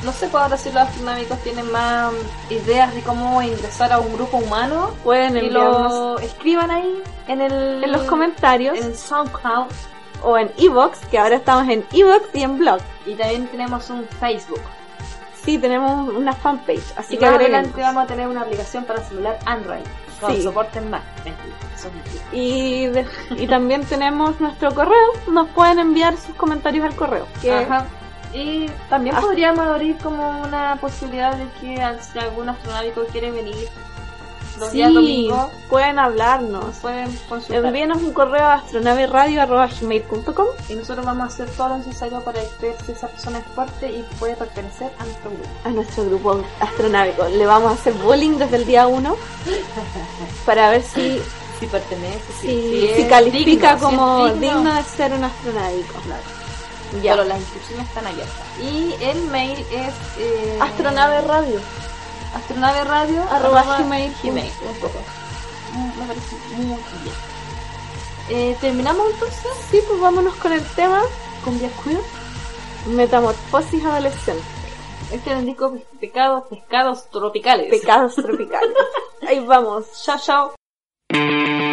No sé ahora si los astronómicos tienen más ideas de cómo ingresar a un grupo humano. Pueden Y lo escriban ahí en el en los comentarios en SoundCloud o en Evox, que ahora estamos en Evox y en blog. y también tenemos un Facebook. Sí, tenemos una fanpage, así y que más adelante vamos a tener una aplicación para celular Android. No, Sí. Mentira, son mentiras. Y, de- y también tenemos nuestro correo. Nos pueden enviar sus comentarios al correo. Que Ajá. Y también Ah. podríamos abrir como una posibilidad de que si algún astronáutico quiere venir los días sí, domingos, pueden hablarnos. pueden consultar. Envíenos un correo a astronaveradio.gmail.com Y nosotros vamos a hacer todo lo necesario para ver si esa persona es fuerte y puede pertenecer a nuestro grupo. a nuestro grupo astronáutico. Le vamos a hacer bullying desde el día 1 para ver si, Si pertenece, si, califica digno, si es como digno. digno de ser un astronáutico. Claro. Ya. Pero las inscripciones están abiertas. Y el mail es eh, Astronave Radio. Astronave radio Arroba gmail gmail Me parece muy bien. Eh, ¿Terminamos entonces? Sí, pues vámonos con el tema Con Vía Queer. Metamorfosis adolescente. Este es el disco Pecados, Pescados Tropicales. Pecados tropicales. Ahí vamos. Chao, chao.